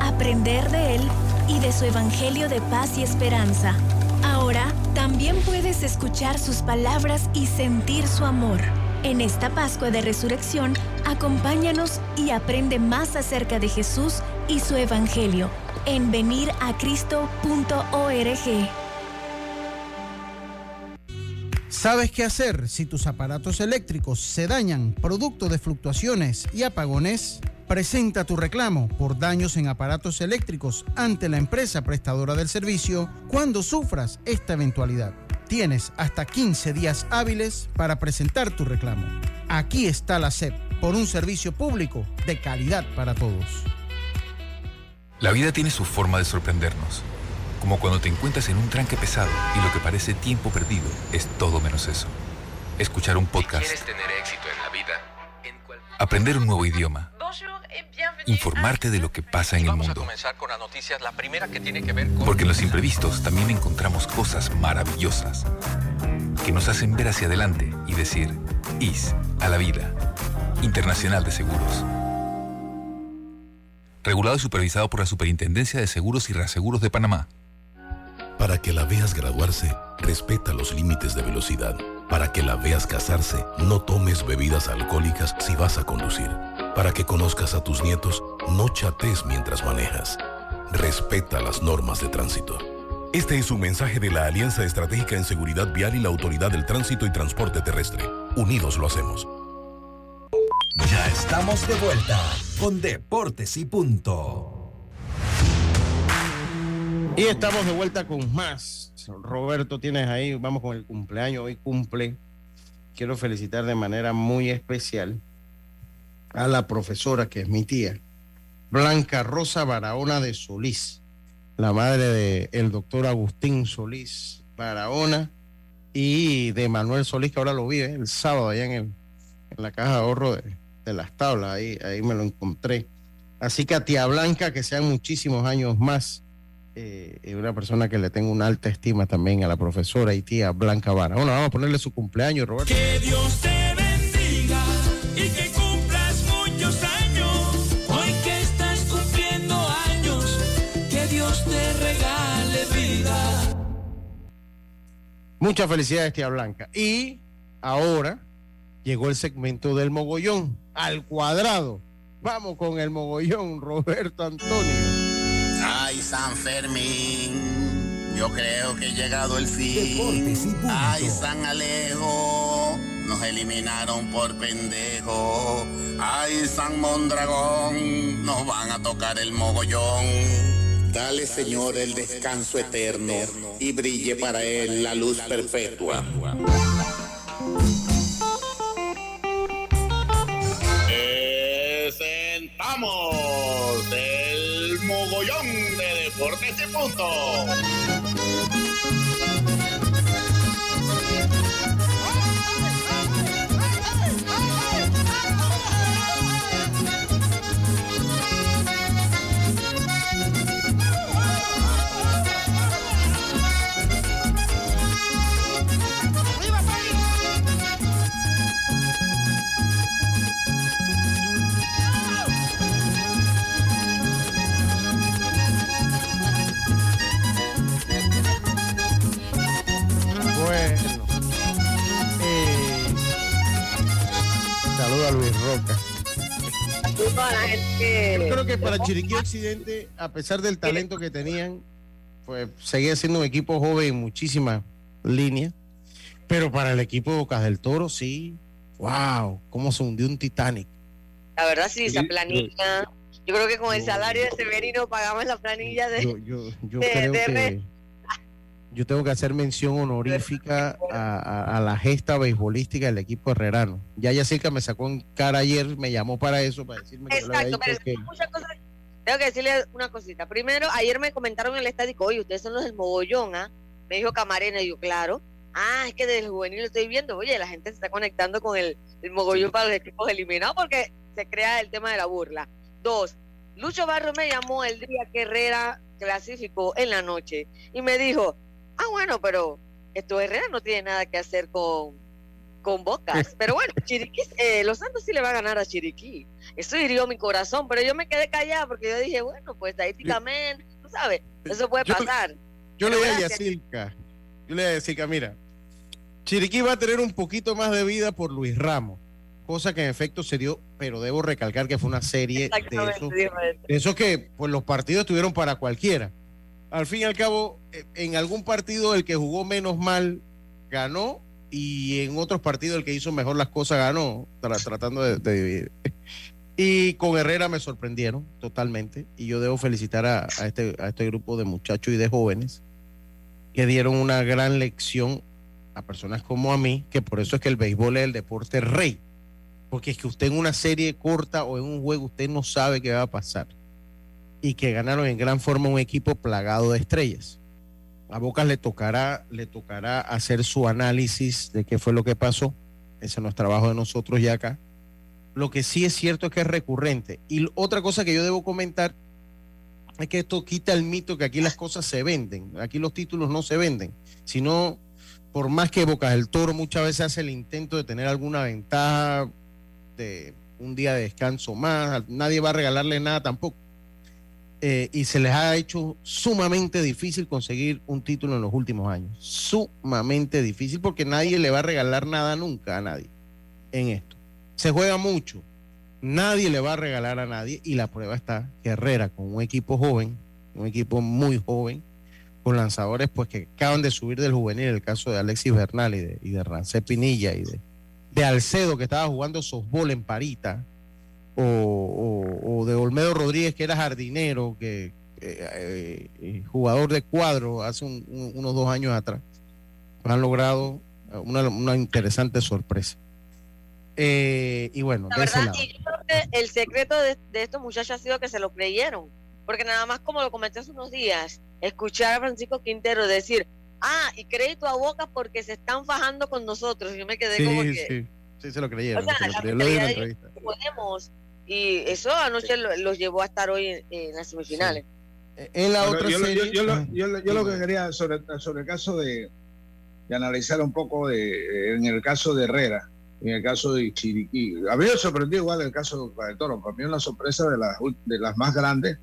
aprender de Él y de su Evangelio de paz y esperanza. Ahora también puedes escuchar sus palabras y sentir su amor. En esta Pascua de Resurrección, acompáñanos y aprende más acerca de Jesús y su Evangelio en veniracristo.org. ¿Sabes qué hacer si tus aparatos eléctricos se dañan producto de fluctuaciones y apagones? Presenta tu reclamo por daños en aparatos eléctricos ante la empresa prestadora del servicio cuando sufras esta eventualidad. Tienes hasta 15 días hábiles para presentar tu reclamo. Aquí está la SEP por un servicio público de calidad para todos. La vida tiene su forma de sorprendernos, como cuando te encuentras en un tranque pesado y lo que parece tiempo perdido es todo menos eso. Escuchar un podcast. quieres tener éxito en la vida, Aprender un nuevo idioma informarte de lo que pasa en el Vamos a mundo. comenzar con la noticias, la primera que tiene que ver con... Porque en los imprevistos también encontramos cosas maravillosas que nos hacen ver hacia adelante y decir, IS a la vida. Internacional de Seguros. Regulado y supervisado por la Superintendencia de Seguros y Reaseguros de Panamá. Para que la veas graduarse, respeta los límites de velocidad. Para que la veas casarse, no tomes bebidas alcohólicas si vas a conducir. Para que conozcas a tus nietos, no chates mientras manejas. Respeta las normas de tránsito. Este es un mensaje de la Alianza Estratégica en Seguridad Vial y la Autoridad del Tránsito y Transporte Terrestre. Unidos lo hacemos. Ya estamos de vuelta con Deportes y Punto. Y estamos de vuelta con más. Roberto, tienes ahí, vamos con el cumpleaños. Hoy cumple. Quiero felicitar de manera muy especial a la profesora que es mi tía, Blanca Rosa Barahona de Solís, la madre del el doctor Agustín Solís Barahona y de Manuel Solís, que ahora lo vi ¿eh? el sábado allá en, el, en la caja de ahorro de, de las tablas, ahí, ahí me lo encontré. Así que a tía Blanca, que sean muchísimos años más, eh, y una persona que le tengo una alta estima también a la profesora y tía Blanca Barahona. Vamos a ponerle su cumpleaños, Roberto. Que Dios te Muchas felicidades, tía Blanca. Y ahora llegó el segmento del mogollón, al cuadrado. Vamos con el mogollón, Roberto Antonio. Ay, San Fermín, yo creo que ha llegado el fin. Ay, San Alejo, nos eliminaron por pendejo. Ay, San Mondragón, nos van a tocar el mogollón. Dale, Señor, el descanso eterno y brille para él la luz perpetua. Presentamos el mogollón de deportes y punto. Yo creo que para Chiriquí Occidente, a pesar del talento que tenían, pues seguía siendo un equipo joven en muchísimas líneas. Pero para el equipo de Bocas del Toro, sí. ¡Wow! ¿Cómo se hundió un Titanic? La verdad, sí, esa planilla. Yo creo que con el salario de Severino pagamos la planilla de. Yo, yo, yo de- creo de que yo tengo que hacer mención honorífica a, a- a la gesta beisbolística del equipo herrerano. Ya Yacirca me sacó en cara ayer, me llamó para eso, para decirme que yo le había Exacto, pero que... muchas cosas. Tengo que decirle una cosita. Primero, ayer me comentaron en el estadio, oye, ustedes son los del mogollón, ¿ah? Me dijo Camarena, y yo, claro. Ah, es que desde el juvenil lo estoy viendo. Oye, la gente se está conectando con el, el mogollón para los equipos eliminados porque se crea el tema de la burla. Dos, Lucho Barro me llamó el día que Herrera clasificó en la noche y me dijo, ah, bueno, pero esto Herrera no tiene nada que hacer con, con Bocas. Pero bueno, Chiriquí, eh, los Santos sí le va a ganar a Chiriquí. Eso hirió mi corazón, pero yo me quedé callada porque yo dije, bueno, pues estadísticamente, tú sabes, eso puede pasar. Yo le voy a. Yacirca, yo le voy a Yacirca, mira, Chiriquí va a tener un poquito más de vida por Luis Ramos, cosa que en efecto se dio, pero debo recalcar que fue una serie de esos, de esos que pues los partidos estuvieron para cualquiera. Al fin y al cabo, eh, en algún partido el que jugó menos mal ganó y en otros partidos el que hizo mejor las cosas ganó, tratando de, dividir. Y con Herrera me sorprendieron totalmente y yo debo felicitar a, este, a este grupo de muchachos y de jóvenes que dieron una gran lección a personas como a mí, que por eso es que el béisbol es el deporte rey, porque es que usted en una serie corta o en un juego usted no sabe qué va a pasar y que ganaron en gran forma un equipo plagado de estrellas. A Bocas le tocará, le tocará hacer su análisis de qué fue lo que pasó. Ese no es trabajo de nosotros ya acá. Lo que sí es cierto es que es recurrente. Y otra cosa que yo debo comentar es que esto quita el mito que aquí las cosas se venden. Aquí los títulos no se venden, sino por más que Bocas del Toro muchas veces hace el intento de tener alguna ventaja de un día de descanso más, nadie va a regalarle nada tampoco. Eh, y se les ha hecho sumamente difícil conseguir un título en los últimos años. Sumamente difícil porque nadie le va a regalar nada nunca a nadie en esto. Se juega mucho. Nadie le va a regalar a nadie y la prueba está que Herrera con un equipo joven, un equipo muy joven, con lanzadores pues que acaban de subir del juvenil, el caso de Alexis Bernal y de, y de Rancé Pinilla y de, de Alcedo que estaba jugando softball en Parita, o, de Olmedo Rodríguez, que era jardinero, que eh, eh, jugador de cuadro hace unos dos años atrás, han logrado una, interesante sorpresa. Eh, y bueno, el secreto de, estos muchachos ha sido que se lo creyeron, porque nada más como lo comenté hace unos días, escuchar a Francisco Quintero decir, ah, y crédito a Boca porque se están fajando con nosotros. Yo me quedé como que... Sí, sí, se lo creyeron. podemos y eso anoche los llevó a estar hoy en, las semifinales. En la otra yo, serie... yo, lo que quería sobre, sobre el caso de, de analizar un poco de, en el caso de Herrera, en el caso de Chiriquí. A mí me sorprendió igual el caso de Toro, para mí es una sorpresa de las, de las más grandes,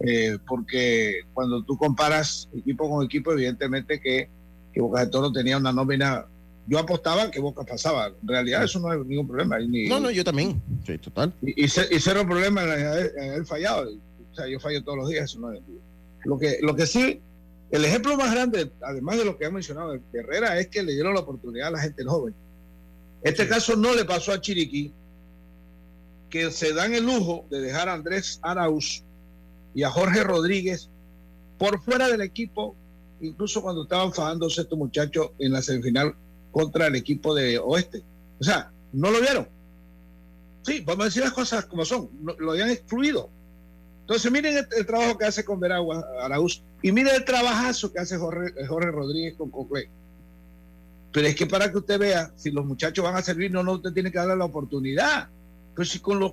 eh, porque cuando tú comparas equipo con equipo, evidentemente que, que Boca de Toro tenía una nómina yo apostaba que Boca pasaba. En realidad eso no es ningún problema. no, no, yo también. Sí, total. Y, cero problema en haber, fallado. O sea, yo fallo todos los días, eso no es lo que, lo que sí, el ejemplo más grande, además de lo que ha mencionado Herrera, es que le dieron la oportunidad a la gente joven. Este caso no le pasó a Chiriquí, que se dan el lujo de dejar a Andrés Arauz y a Jorge Rodríguez por fuera del equipo, incluso cuando estaban fajándose estos muchachos en la semifinal contra el equipo de Oeste. O sea, no lo vieron. Sí, vamos a decir las cosas como son, lo habían excluido. Entonces, miren el, trabajo que hace con Veragua Araúz y miren el trabajazo que hace Jorge, Rodríguez con Cocle. Pero es que para que usted vea si los muchachos van a servir, no, no, usted tiene que darle la oportunidad. Pero si con los,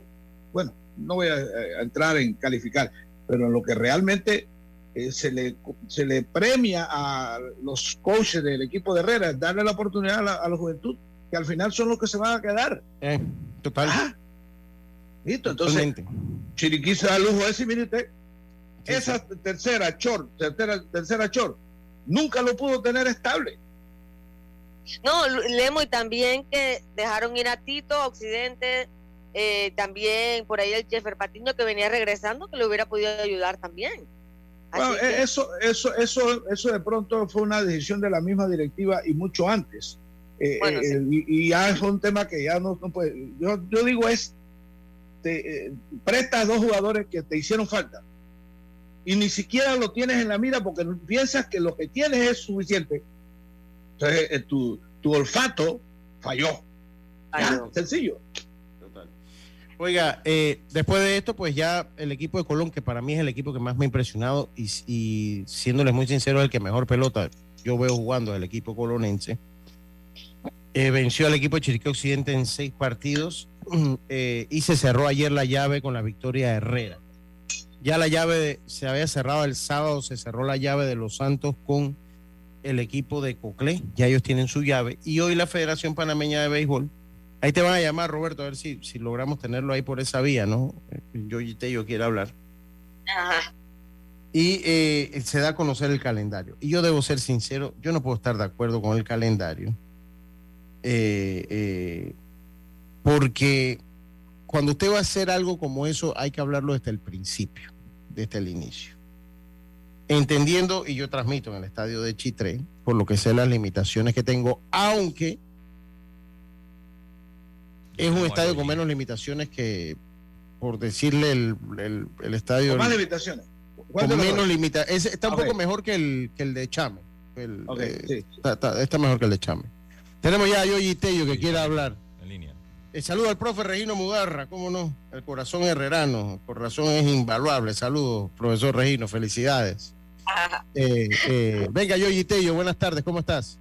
bueno, no voy a entrar en calificar, pero en lo que realmente eh, se, le, se le premia a los coaches del equipo de Herrera, darle la oportunidad a la, juventud, que al final son los que se van a quedar. Eh, total. Ah, listo, entonces Chiriquí se da lujo ese, mire usted, esa tercera short, tercera, tercera short, nunca lo pudo tener estable. No, Lemo y también que dejaron ir a Tito, Occidente, eh, también por ahí el Jeffer Patiño que venía regresando, que le hubiera podido ayudar también. Bueno, e-, eso, eso, eso, eso de pronto fue una decisión de la misma directiva y mucho antes. Eh, eh, y, ya es un tema que ya no, no puede. Yo, yo digo es, te, eh, presta a dos jugadores que te hicieron falta y ni siquiera lo tienes en la mira porque piensas que lo que tienes es suficiente. Entonces tu, tu olfato falló. sencillo. Oiga, eh, después de esto, pues ya el equipo de Colón, que para mí es el equipo que más me ha impresionado y, y siéndoles muy sincero, el que mejor pelota yo veo jugando el equipo colonense, eh, venció al equipo de Chiriquí Occidente en seis partidos. Eh, y se cerró ayer la llave con la victoria de Herrera. Ya la llave se había cerrado el sábado, se cerró la llave de Los Santos con el equipo de Coclé, ya ellos tienen su llave, y hoy la Federación Panameña de Béisbol Ahí te van a llamar, Roberto, a ver si, si logramos tenerlo ahí por esa vía, ¿no? Yo y yo quiero hablar. Ajá. Y eh, se da a conocer el calendario. Y yo debo ser sincero, yo no puedo estar de acuerdo con el calendario, eh, eh, porque cuando usted va a hacer algo como eso hay que hablarlo desde el principio, desde el inicio. Entendiendo, y yo transmito en el estadio de Chitré, por lo que sé las limitaciones que tengo, aunque es un estadio con menos limitaciones que, por decirle, el, el, estadio. Con más limitaciones. Con menos limitaciones. Está un poco mejor que el, que el de Chame. El, eh, está, mejor que el de Chame. Tenemos ya a Yoyi Tello que quiere hablar. En línea. Eh, saludo al profe Regino Mudarra, ¿cómo no? El corazón herrerano, el corazón es invaluable. Saludos, profesor Regino, felicidades. Eh, venga, Yoyi Tello, buenas tardes, ¿cómo estás?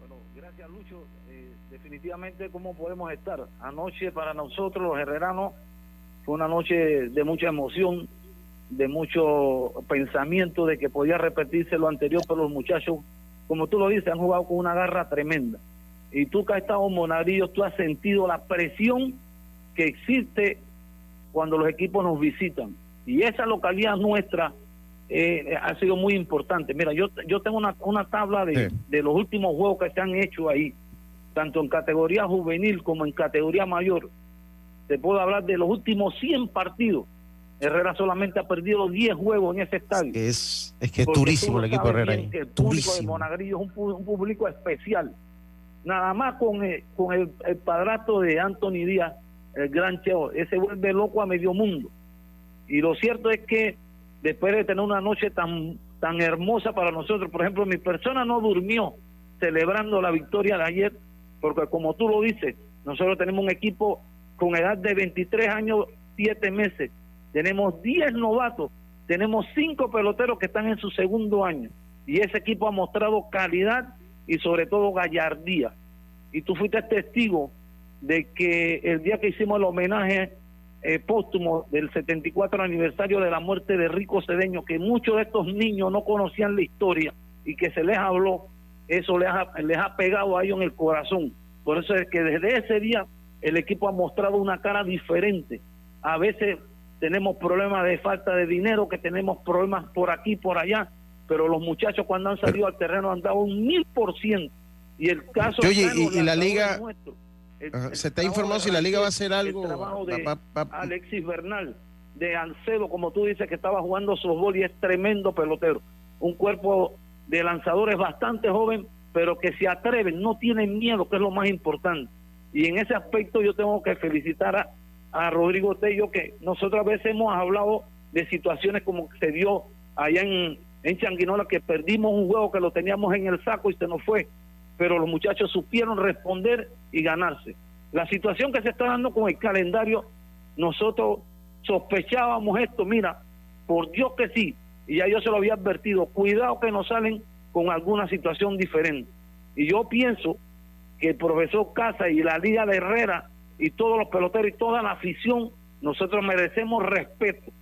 Bueno, gracias, Lucho. Definitivamente, ¿cómo podemos estar? Anoche para nosotros, los herreranos, fue una noche de mucha emoción, de mucho pensamiento de que podía repetirse lo anterior, pero los muchachos, como tú lo dices, han jugado con una garra tremenda. Y tú que has estado en Monadillo, tú has sentido la presión que existe cuando los equipos nos visitan. Y esa localidad nuestra eh, ha sido muy importante. Mira, yo, yo tengo una, una tabla de, de los últimos juegos que se han hecho ahí, tanto en categoría juvenil como en categoría mayor. Te puedo hablar de los últimos 100 partidos Herrera solamente ha perdido 10 juegos en ese estadio. Es, es que es durísimo el equipo Herrera. El público de Monagrillo es un, público especial. Nada más con, el, con el, padrato de Anthony Díaz, el gran cheo, ese vuelve loco a medio mundo. Y lo cierto es que después de tener una noche tan, tan hermosa para nosotros, por ejemplo, mi persona no durmió celebrando la victoria de ayer, porque como tú lo dices, nosotros tenemos un equipo con edad de 23 años, 7 meses, tenemos 10 novatos, tenemos 5 peloteros que están en su segundo año y ese equipo ha mostrado calidad y sobre todo gallardía. Y tú fuiste testigo de que el día que hicimos el homenaje eh, póstumo del 74 aniversario de la muerte de Rico Cedeño, que muchos de estos niños no conocían la historia y que se les habló, eso les ha, les ha pegado a ellos en el corazón. Por eso es que desde ese día el equipo ha mostrado una cara diferente. A veces tenemos problemas de falta de dinero, que tenemos problemas por aquí, por allá, pero los muchachos cuando han salido al terreno han dado un mil por ciento. Y el caso... Oye, y, la liga... se está informado si la liga va a hacer algo... de Alexis Bernal, de Ancedo, como tú dices, que estaba jugando softball y es tremendo pelotero. Un cuerpo de lanzadores bastante joven, pero que se atreven, no tienen miedo, que es lo más importante. Y en ese aspecto yo tengo que felicitar a a Rodrigo Tello que nosotros a veces hemos hablado de situaciones como se dio allá en, en Changuinola, que perdimos un juego que lo teníamos en el saco y se nos fue, pero los muchachos supieron responder y ganarse. La situación que se está dando con el calendario, nosotros sospechábamos esto, mira, por Dios que sí, y ya yo se lo había advertido, cuidado que nos salen con alguna situación diferente. Y yo pienso que el profesor Casa y la Liga de Herrera y todos los peloteros y toda la afición, nosotros merecemos respeto,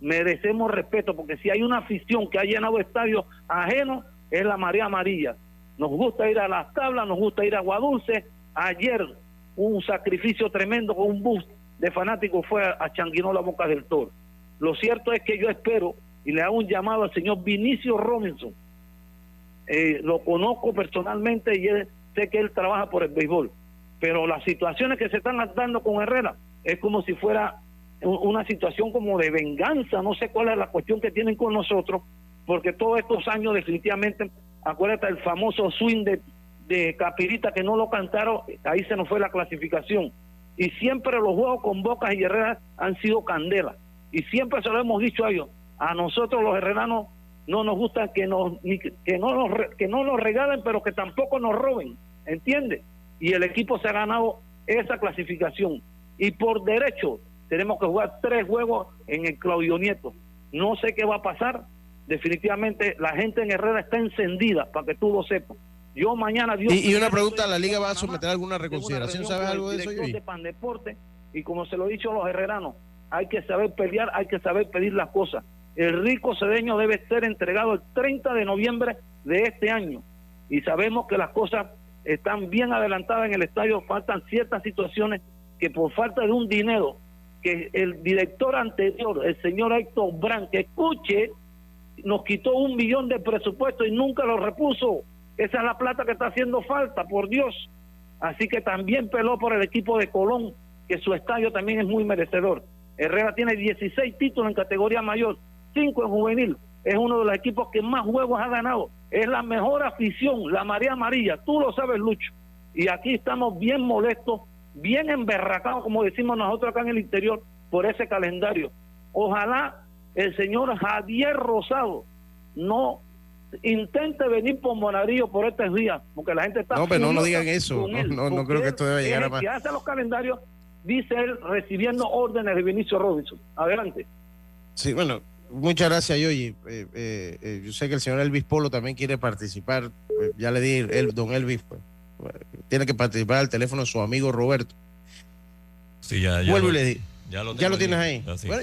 merecemos respeto, porque si hay una afición que ha llenado estadios ajenos, es la María Amarilla. Nos gusta ir a las tablas, nos gusta ir a Guadulce. Ayer un sacrificio tremendo con un bus de fanáticos fue a Changuinó la Boca del Toro. Lo cierto es que yo espero y le hago un llamado al señor Vinicio Robinson. Eh, lo conozco personalmente y sé que él trabaja por el béisbol pero las situaciones que se están dando con Herrera es como si fuera una situación como de venganza, no sé cuál es la cuestión que tienen con nosotros, porque todos estos años definitivamente, acuérdate el famoso swing de, de Capirita que no lo cantaron, ahí se nos fue la clasificación. Y siempre los juegos con Bocas y Herrera han sido candela. Y siempre se lo hemos dicho a ellos, a nosotros los herreranos no nos gusta que nos que no nos que no nos regalen, pero que tampoco nos roben, ¿entiendes? y el equipo se ha ganado esa clasificación. Y por derecho tenemos que jugar tres juegos en el Claudio Nieto. No sé qué va a pasar. Definitivamente la gente en Herrera está encendida, para que tú lo sepas. Yo mañana... y, una pregunta, ¿la liga va a someter alguna reconsideración? ¿Sabes algo de eso? De Deporte, y como se lo he dicho a los herreranos, hay que saber pelear, hay que saber pedir las cosas. El rico cedeño debe ser entregado el 30 de noviembre de este año. Y sabemos que las cosas están bien adelantadas en el estadio, faltan ciertas situaciones que por falta de un dinero que el director anterior, el señor Héctor Brand, que escuche, nos quitó un millón de presupuesto y nunca lo repuso. Esa es la plata que está haciendo falta, por Dios. Así que también peló por el equipo de Colón, que su estadio también es muy merecedor. Herrera tiene 16 títulos en categoría mayor, 5 en juvenil. Es uno de los equipos que más juegos ha ganado. Es la mejor afición, la María Amarilla. Tú lo sabes, Lucho. Y aquí estamos bien molestos, bien emberracados, como decimos nosotros acá en el interior, por ese calendario. Ojalá el señor Javier Rosado no intente venir por Monarillo por estos días, porque la gente está... No, pero no, no digan eso, no, no, creo que esto debe llegar a más. Que hace los calendarios, dice él, recibiendo órdenes de Vinicio Robinson. Adelante. Sí, bueno, muchas gracias, Yoyi. Eh, eh, eh, yo sé que el señor Elvis Polo también quiere participar, pues, ya le di, el, don Elvis, pues, tiene que participar al teléfono de su amigo Roberto. Sí, ya, ya Vuelvo y le di. Ya lo, tienes ahí. Bueno,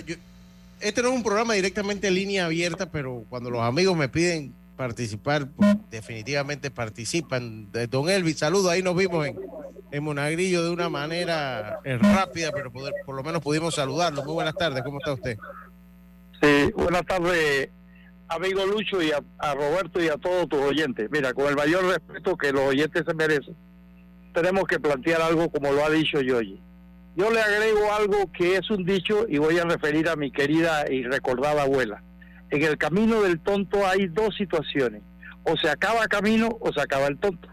este no es un programa directamente en línea abierta, pero cuando los amigos me piden participar, pues, definitivamente participan. Don Elvis, saludos, ahí nos vimos en, en Monagrillo de una manera eh, rápida, pero por lo menos pudimos saludarlo. Muy buenas tardes, ¿cómo está usted? Sí, buenas tardes, amigo Lucho y a, Roberto y a todos tus oyentes. Mira, con el mayor respeto que los oyentes se merecen, tenemos que plantear algo como lo ha dicho Yoyi. Yo le agrego algo que es un dicho y voy a referir a mi querida y recordada abuela en el camino del tonto hay dos situaciones. O se acaba camino o se acaba el tonto.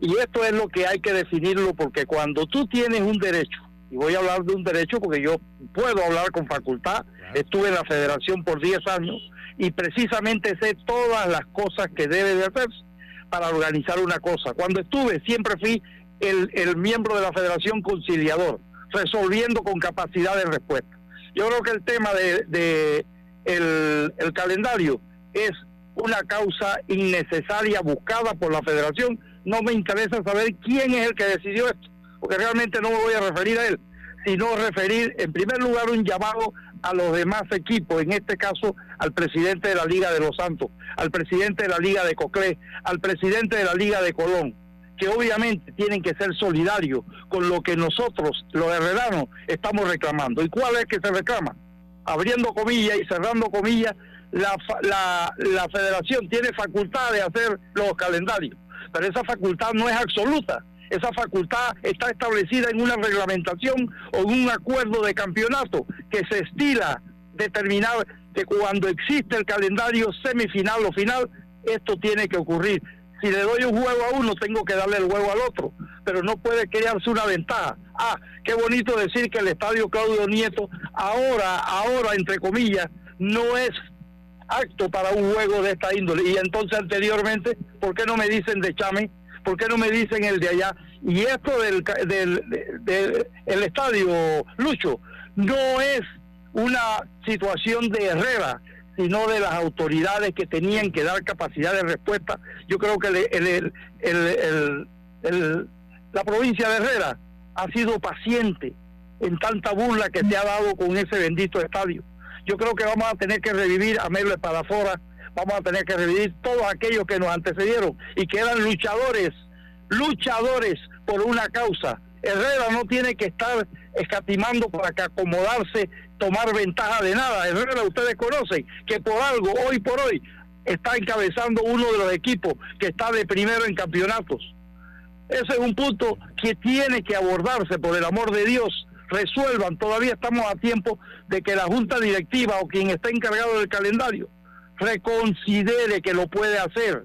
Y esto es lo que hay que definirlo porque cuando tú tienes un derecho, y voy a hablar de un derecho porque yo puedo hablar con facultad, estuve en la federación por 10 años y precisamente sé todas las cosas que debe de hacerse para organizar una cosa. Cuando estuve siempre fui el, el miembro de la federación conciliador, resolviendo con capacidad de respuesta. Yo creo que el tema de el, el calendario es una causa innecesaria buscada por la federación. No me interesa saber quién es el que decidió esto, porque realmente no me voy a referir a él, sino referir en primer lugar un llamado a los demás equipos, en este caso al presidente de la Liga de los Santos, al presidente de la Liga de Coclé, al presidente de la Liga de Colón, que obviamente tienen que ser solidarios con lo que nosotros, los herreranos, estamos reclamando. ¿Y cuál es que se reclama? abriendo comillas y cerrando comillas, la, la, la federación tiene facultad de hacer los calendarios, pero esa facultad no es absoluta. Esa facultad está establecida en una reglamentación o en un acuerdo de campeonato que se estila determinar que cuando existe el calendario semifinal o final, esto tiene que ocurrir. Si le doy un juego a uno, tengo que darle el juego al otro, pero no puede crearse una ventaja. Ah, qué bonito decir que el estadio Claudio Nieto ahora, ahora, entre comillas, no es acto para un juego de esta índole. Y entonces anteriormente, ¿por qué no me dicen de Chame? ¿Por qué no me dicen el de allá? Y esto del, del, del el estadio Lucho no es una situación de Herrera, sino de las autoridades que tenían que dar capacidad de respuesta. Yo creo que el, el, la provincia de Herrera ha sido paciente en tanta burla que se ha dado con ese bendito estadio. Yo creo que vamos a tener que revivir a Melo Espadafora, vamos a tener que revivir todos aquellos que nos antecedieron y que eran luchadores, luchadores por una causa. Herrera no tiene que estar escatimando para que acomodarse tomar ventaja de nada. Herrera, ustedes conocen que por algo, hoy por hoy, está encabezando uno de los equipos que está de primero en campeonatos. Ese es un punto que tiene que abordarse, por el amor de Dios. Resuelvan, todavía estamos a tiempo de que la junta directiva o quien está encargado del calendario reconsidere que lo puede hacer.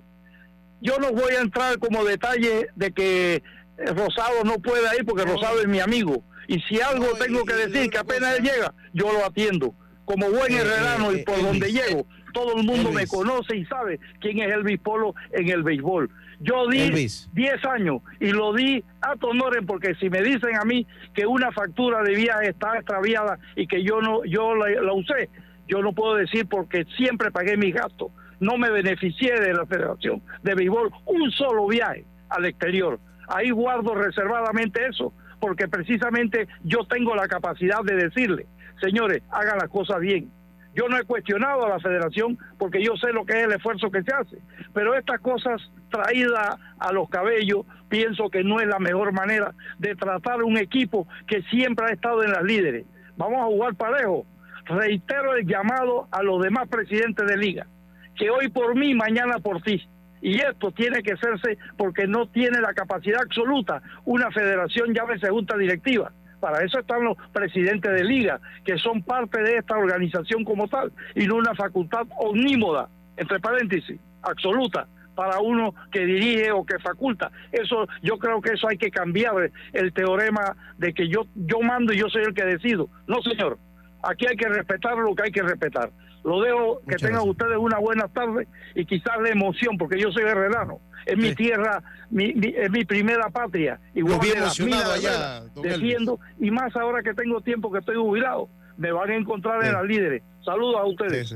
Yo no voy a entrar como detalle de que Rosado no puede ir porque Rosado es mi amigo y si algo tengo que decir que apenas él llega, yo lo atiendo. Como buen eh, herrerano y eh, por donde llego, todo el mundo me conoce y sabe quién es Elvis Polo en el béisbol. Yo di 10 años y lo di a Tonoren porque si me dicen a mí que una factura de viaje está extraviada y que yo no yo la, la usé, yo no puedo decir porque siempre pagué mis gastos. No me beneficié de la Federación de Béisbol un solo viaje al exterior. Ahí guardo reservadamente eso porque precisamente yo tengo la capacidad de decirle, señores, hagan las cosas bien. Yo no he cuestionado a la federación porque yo sé lo que es el esfuerzo que se hace, pero estas cosas traídas a los cabellos pienso que no es la mejor manera de tratar un equipo que siempre ha estado en las líderes. Vamos a jugar parejo. Reitero el llamado a los demás presidentes de liga, que hoy por mí, mañana por ti Y esto tiene que hacerse porque no tiene la capacidad absoluta una federación, llámese junta directiva. Para eso están los presidentes de liga, que son parte de esta organización como tal, y no una facultad omnímoda, entre paréntesis, absoluta para uno que dirige o que faculta. Eso yo creo que eso hay que cambiar el teorema de que yo yo mando y yo soy el que decido. No, señor. Aquí hay que respetar lo que hay que respetar. Lo dejo que tengan ustedes una buena tarde y quizás la emoción, porque yo soy herrerano. Es mi tierra, mi, es mi primera patria. Igual bien emocionado allá, defiendo, y más ahora que tengo tiempo que estoy jubilado, me van a encontrar en las líderes. Saludos a ustedes.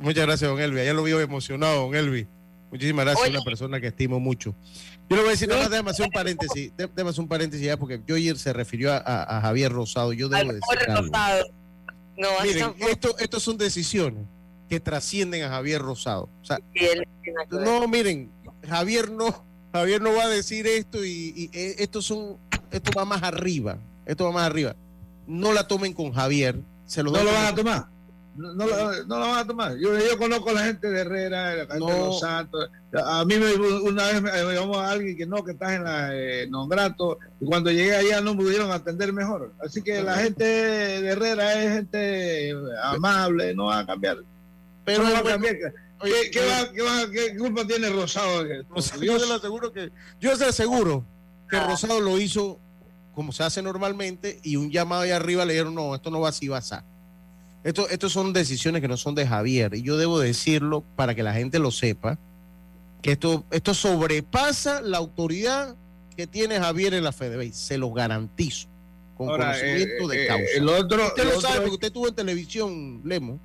Muchas gracias, don Elvi. Allá lo vio emocionado, don Elvi. Muchísimas gracias, una persona que estimo mucho. Yo le voy a decir, nada más, déjame hacer un paréntesis, déjame hacer un paréntesis ya, porque ayer se refirió a, Javier Rosado. Yo debo decir algo. No, Miren, esto, esto son decisiones que trascienden a Javier Rosado. O sea, no, miren, Javier no, Javier no va a decir esto y, y eh, esto son, esto va más arriba, esto va más arriba. No la tomen con Javier, se lo no lo van a tomar. No, no, no, lo van a tomar. Yo, yo conozco a la gente de Herrera, la gente de Los Santos. A mí me, una vez me, llamó a alguien que no, que estás en la eh, non grato. Y cuando llegué allá no me pudieron atender mejor. Así que la gente de Herrera es gente amable, no va a cambiar. Pero no va a cambiar. ¿Qué, qué, va, qué, va, ¿Qué, culpa tiene Rosado? yo se lo aseguro que yo se aseguro que ah. Rosado lo hizo como se hace normalmente y un llamado ahí arriba le dijeron no, esto no va así, va a esto, esto son decisiones que no son de Javier y yo debo decirlo para que la gente lo sepa, que esto, esto sobrepasa la autoridad que tiene Javier en la FedeBay, se lo garantizo, con conocimiento de eh, causa. el otro, usted lo sabe porque usted estuvo en televisión, Lemo.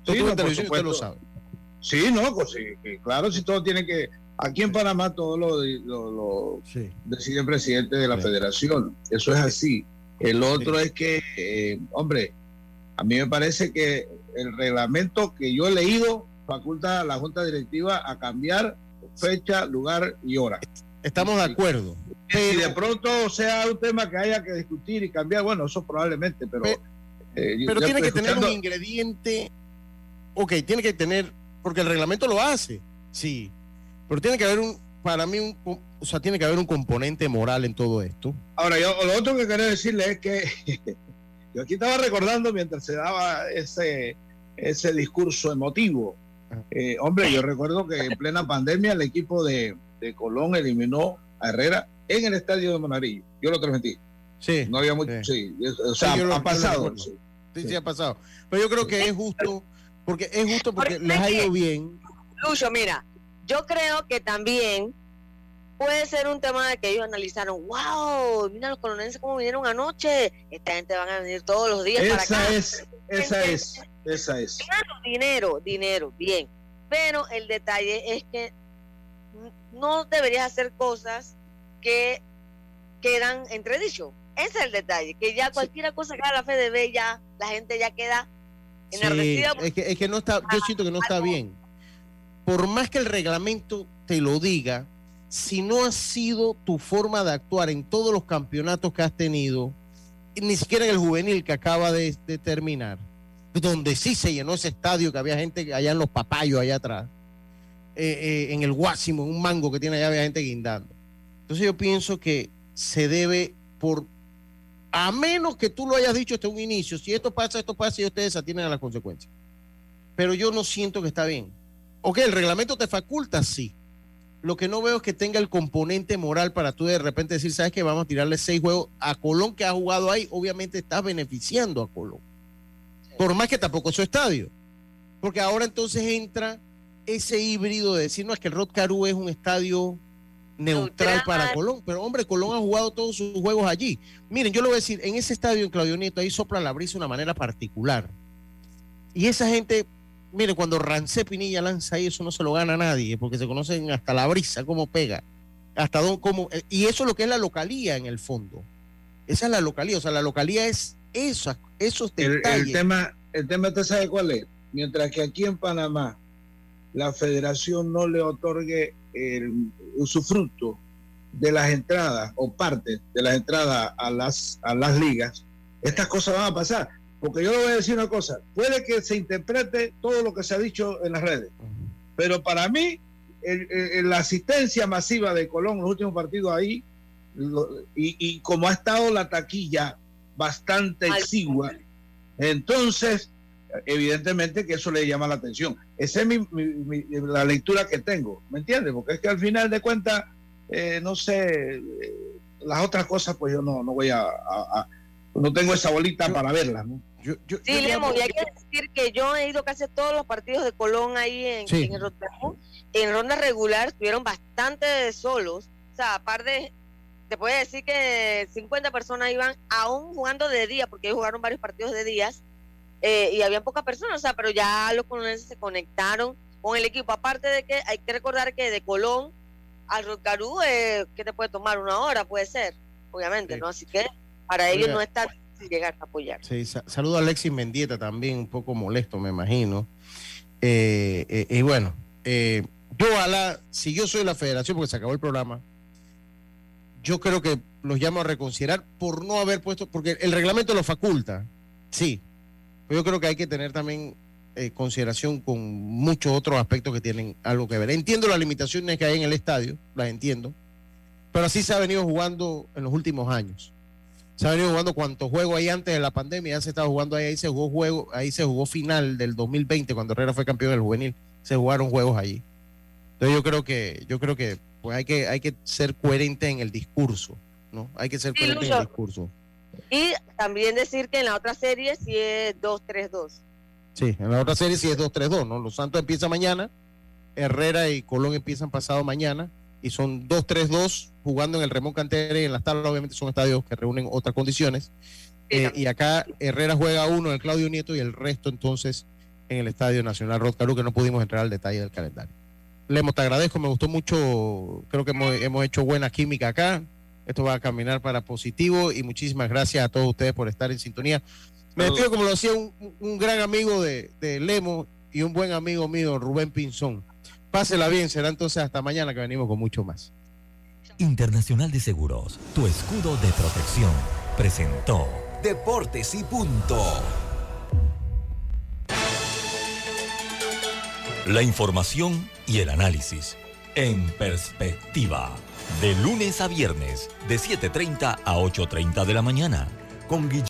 Usted sí, en televisión, usted lo sabe. Sí, no, pues sí, claro, si todo tiene que... Aquí en Panamá todo lo, lo, decide el presidente de la federación, eso es así. El otro es que, eh, hombre, a mí me parece que el reglamento que yo he leído faculta a la Junta Directiva a cambiar fecha, lugar y hora. Estamos de acuerdo. Si de pronto sea un tema que haya que discutir y cambiar, bueno, eso probablemente, pero... Pero, eh, tiene que tener un ingrediente, ok, tiene que tener, porque el reglamento lo hace, sí, pero tiene que haber un, para mí, un, o sea, tiene que haber un componente moral en todo esto. Ahora, yo lo otro que quería decirle es que Yo aquí estaba recordando mientras se daba ese, ese discurso emotivo. Eh, hombre, yo recuerdo que en plena pandemia el equipo de, Colón eliminó a Herrera en el estadio de Monarillo. Yo lo transmití. Sí. No había mucho. Sí. O sea, ha pasado. Sí. sí. ha pasado. Pero yo creo que es justo, porque es justo porque les ha ido bien. Lucho, mira, yo creo que también puede ser un tema de que ellos analizaron, wow, mira los colonenses cómo vinieron anoche, esta gente van a venir todos los días para acá. Es, esa es, esa es. Claro, dinero, dinero, bien. Pero el detalle es que no deberías hacer cosas que quedan entredicho. Ese es el detalle, que ya cualquier cosa que haga la FDB, ya la gente ya queda enardecida. es, que, es que no está, yo siento que no está bien. Por más que el reglamento te lo diga, si no ha sido tu forma de actuar en todos los campeonatos que has tenido, ni siquiera en el juvenil que acaba de, terminar, donde sí se llenó ese estadio que había gente allá en los papayos, allá atrás, eh, eh, en el Guásimo, un mango que tiene allá, había gente guindando. Entonces yo pienso que se debe por, a menos que tú lo hayas dicho desde un inicio, si esto pasa, esto pasa y ustedes atienden a las consecuencias. Pero yo no siento que está bien. Ok, el reglamento te faculta, sí lo que no veo es que tenga el componente moral para tú de repente decir, sabes que vamos a tirarle seis juegos a Colón que ha jugado ahí, obviamente estás beneficiando a Colón. Por más que tampoco es su estadio. Porque ahora entonces entra ese híbrido de decir, no, es que el Rod Caru es un estadio neutral, para Colón. Pero hombre, Colón ha jugado todos sus juegos allí. Miren, yo lo voy a decir, en ese estadio en Claudio Nieto, ahí sopla la brisa de una manera particular. Y esa gente Mire, cuando Rancé Pinilla lanza ahí, eso no se lo gana a nadie, porque se conocen hasta la brisa, cómo pega, hasta dónde, cómo, eh, y eso es lo que es la localía en el fondo. Esa es la localía, o sea, la localía es eso, esos detalles. El, tema, el tema, ¿usted sabe cuál es? Mientras que aquí en Panamá la federación no le otorgue el usufructo de las entradas o parte de las entradas a las, a las ligas, estas cosas van a pasar. Porque yo le voy a decir una cosa, puede que se interprete todo lo que se ha dicho en las redes, pero para mí la asistencia masiva de Colón en los últimos partidos ahí, y, como ha estado la taquilla bastante exigua, entonces evidentemente que eso le llama la atención. Esa es la lectura que tengo, ¿me entiendes? Porque es que al final de cuentas, eh, no sé, eh, las otras cosas pues yo no, no voy a, no tengo esa bolita para verlas, ¿no? Sí, Lemo, y hay que decir que yo he ido casi a todos los partidos de Colón ahí en, en, en ronda regular estuvieron bastante solos. O sea, aparte, te puede decir que 50 personas iban aún jugando de día, porque ellos jugaron varios partidos de días, eh, y había pocas personas, o sea, pero ya los colonenses se conectaron con el equipo. Aparte de que hay que recordar que de Colón al Rotcarú, eh, que te puede tomar una hora, puede ser, obviamente, ¿no? Así que para ellos no está llegar a apoyar. Sí, saludo a Alexis Mendieta también, un poco molesto, me imagino. Eh, eh, y bueno, yo a la, si yo soy la federación, porque se acabó el programa, yo creo que los llamo a reconsiderar por no haber puesto, porque el reglamento lo faculta, sí, pero yo creo que hay que tener también consideración con muchos otros aspectos que tienen algo que ver. Entiendo las limitaciones que hay en el estadio, las entiendo, pero así se ha venido jugando en los últimos años se ha venido jugando cuantos juegos ahí antes de la pandemia, ya se estaba jugando ahí, ahí se jugó juego, ahí se jugó final del 2020 cuando Herrera fue campeón del juvenil, se jugaron juegos allí. Entonces yo creo que, yo creo que pues hay que, hay que ser coherente en el discurso, ¿no? Hay que ser coherente en el discurso. Y también decir que en la otra serie sí es 2-3-2. Sí, en la otra serie sí es 2-3-2, ¿no? Los Santos empieza mañana, Herrera y Colón empiezan pasado mañana, y son 2-3-2 jugando en el Remón Cantera y en las tablas obviamente son estadios que reúnen otras condiciones. Eh, y acá Herrera juega uno en el Claudio Nieto y el resto entonces en el Estadio Nacional Rotcarú, que no pudimos entrar al detalle del calendario. Lemos, te agradezco, me gustó mucho, creo que hemos, hecho buena química acá. Esto va a caminar para positivo y muchísimas gracias a todos ustedes por estar en sintonía. Me despido como lo hacía un, gran amigo de, de Lemo y un buen amigo mío, Rubén Pinzón. Pásela bien, será entonces hasta mañana que venimos con mucho más. Internacional de Seguros, tu escudo de protección, presentó Deportes y Punto. La información y el análisis en perspectiva. De lunes a viernes, de 7.30 a 8.30 de la mañana. Con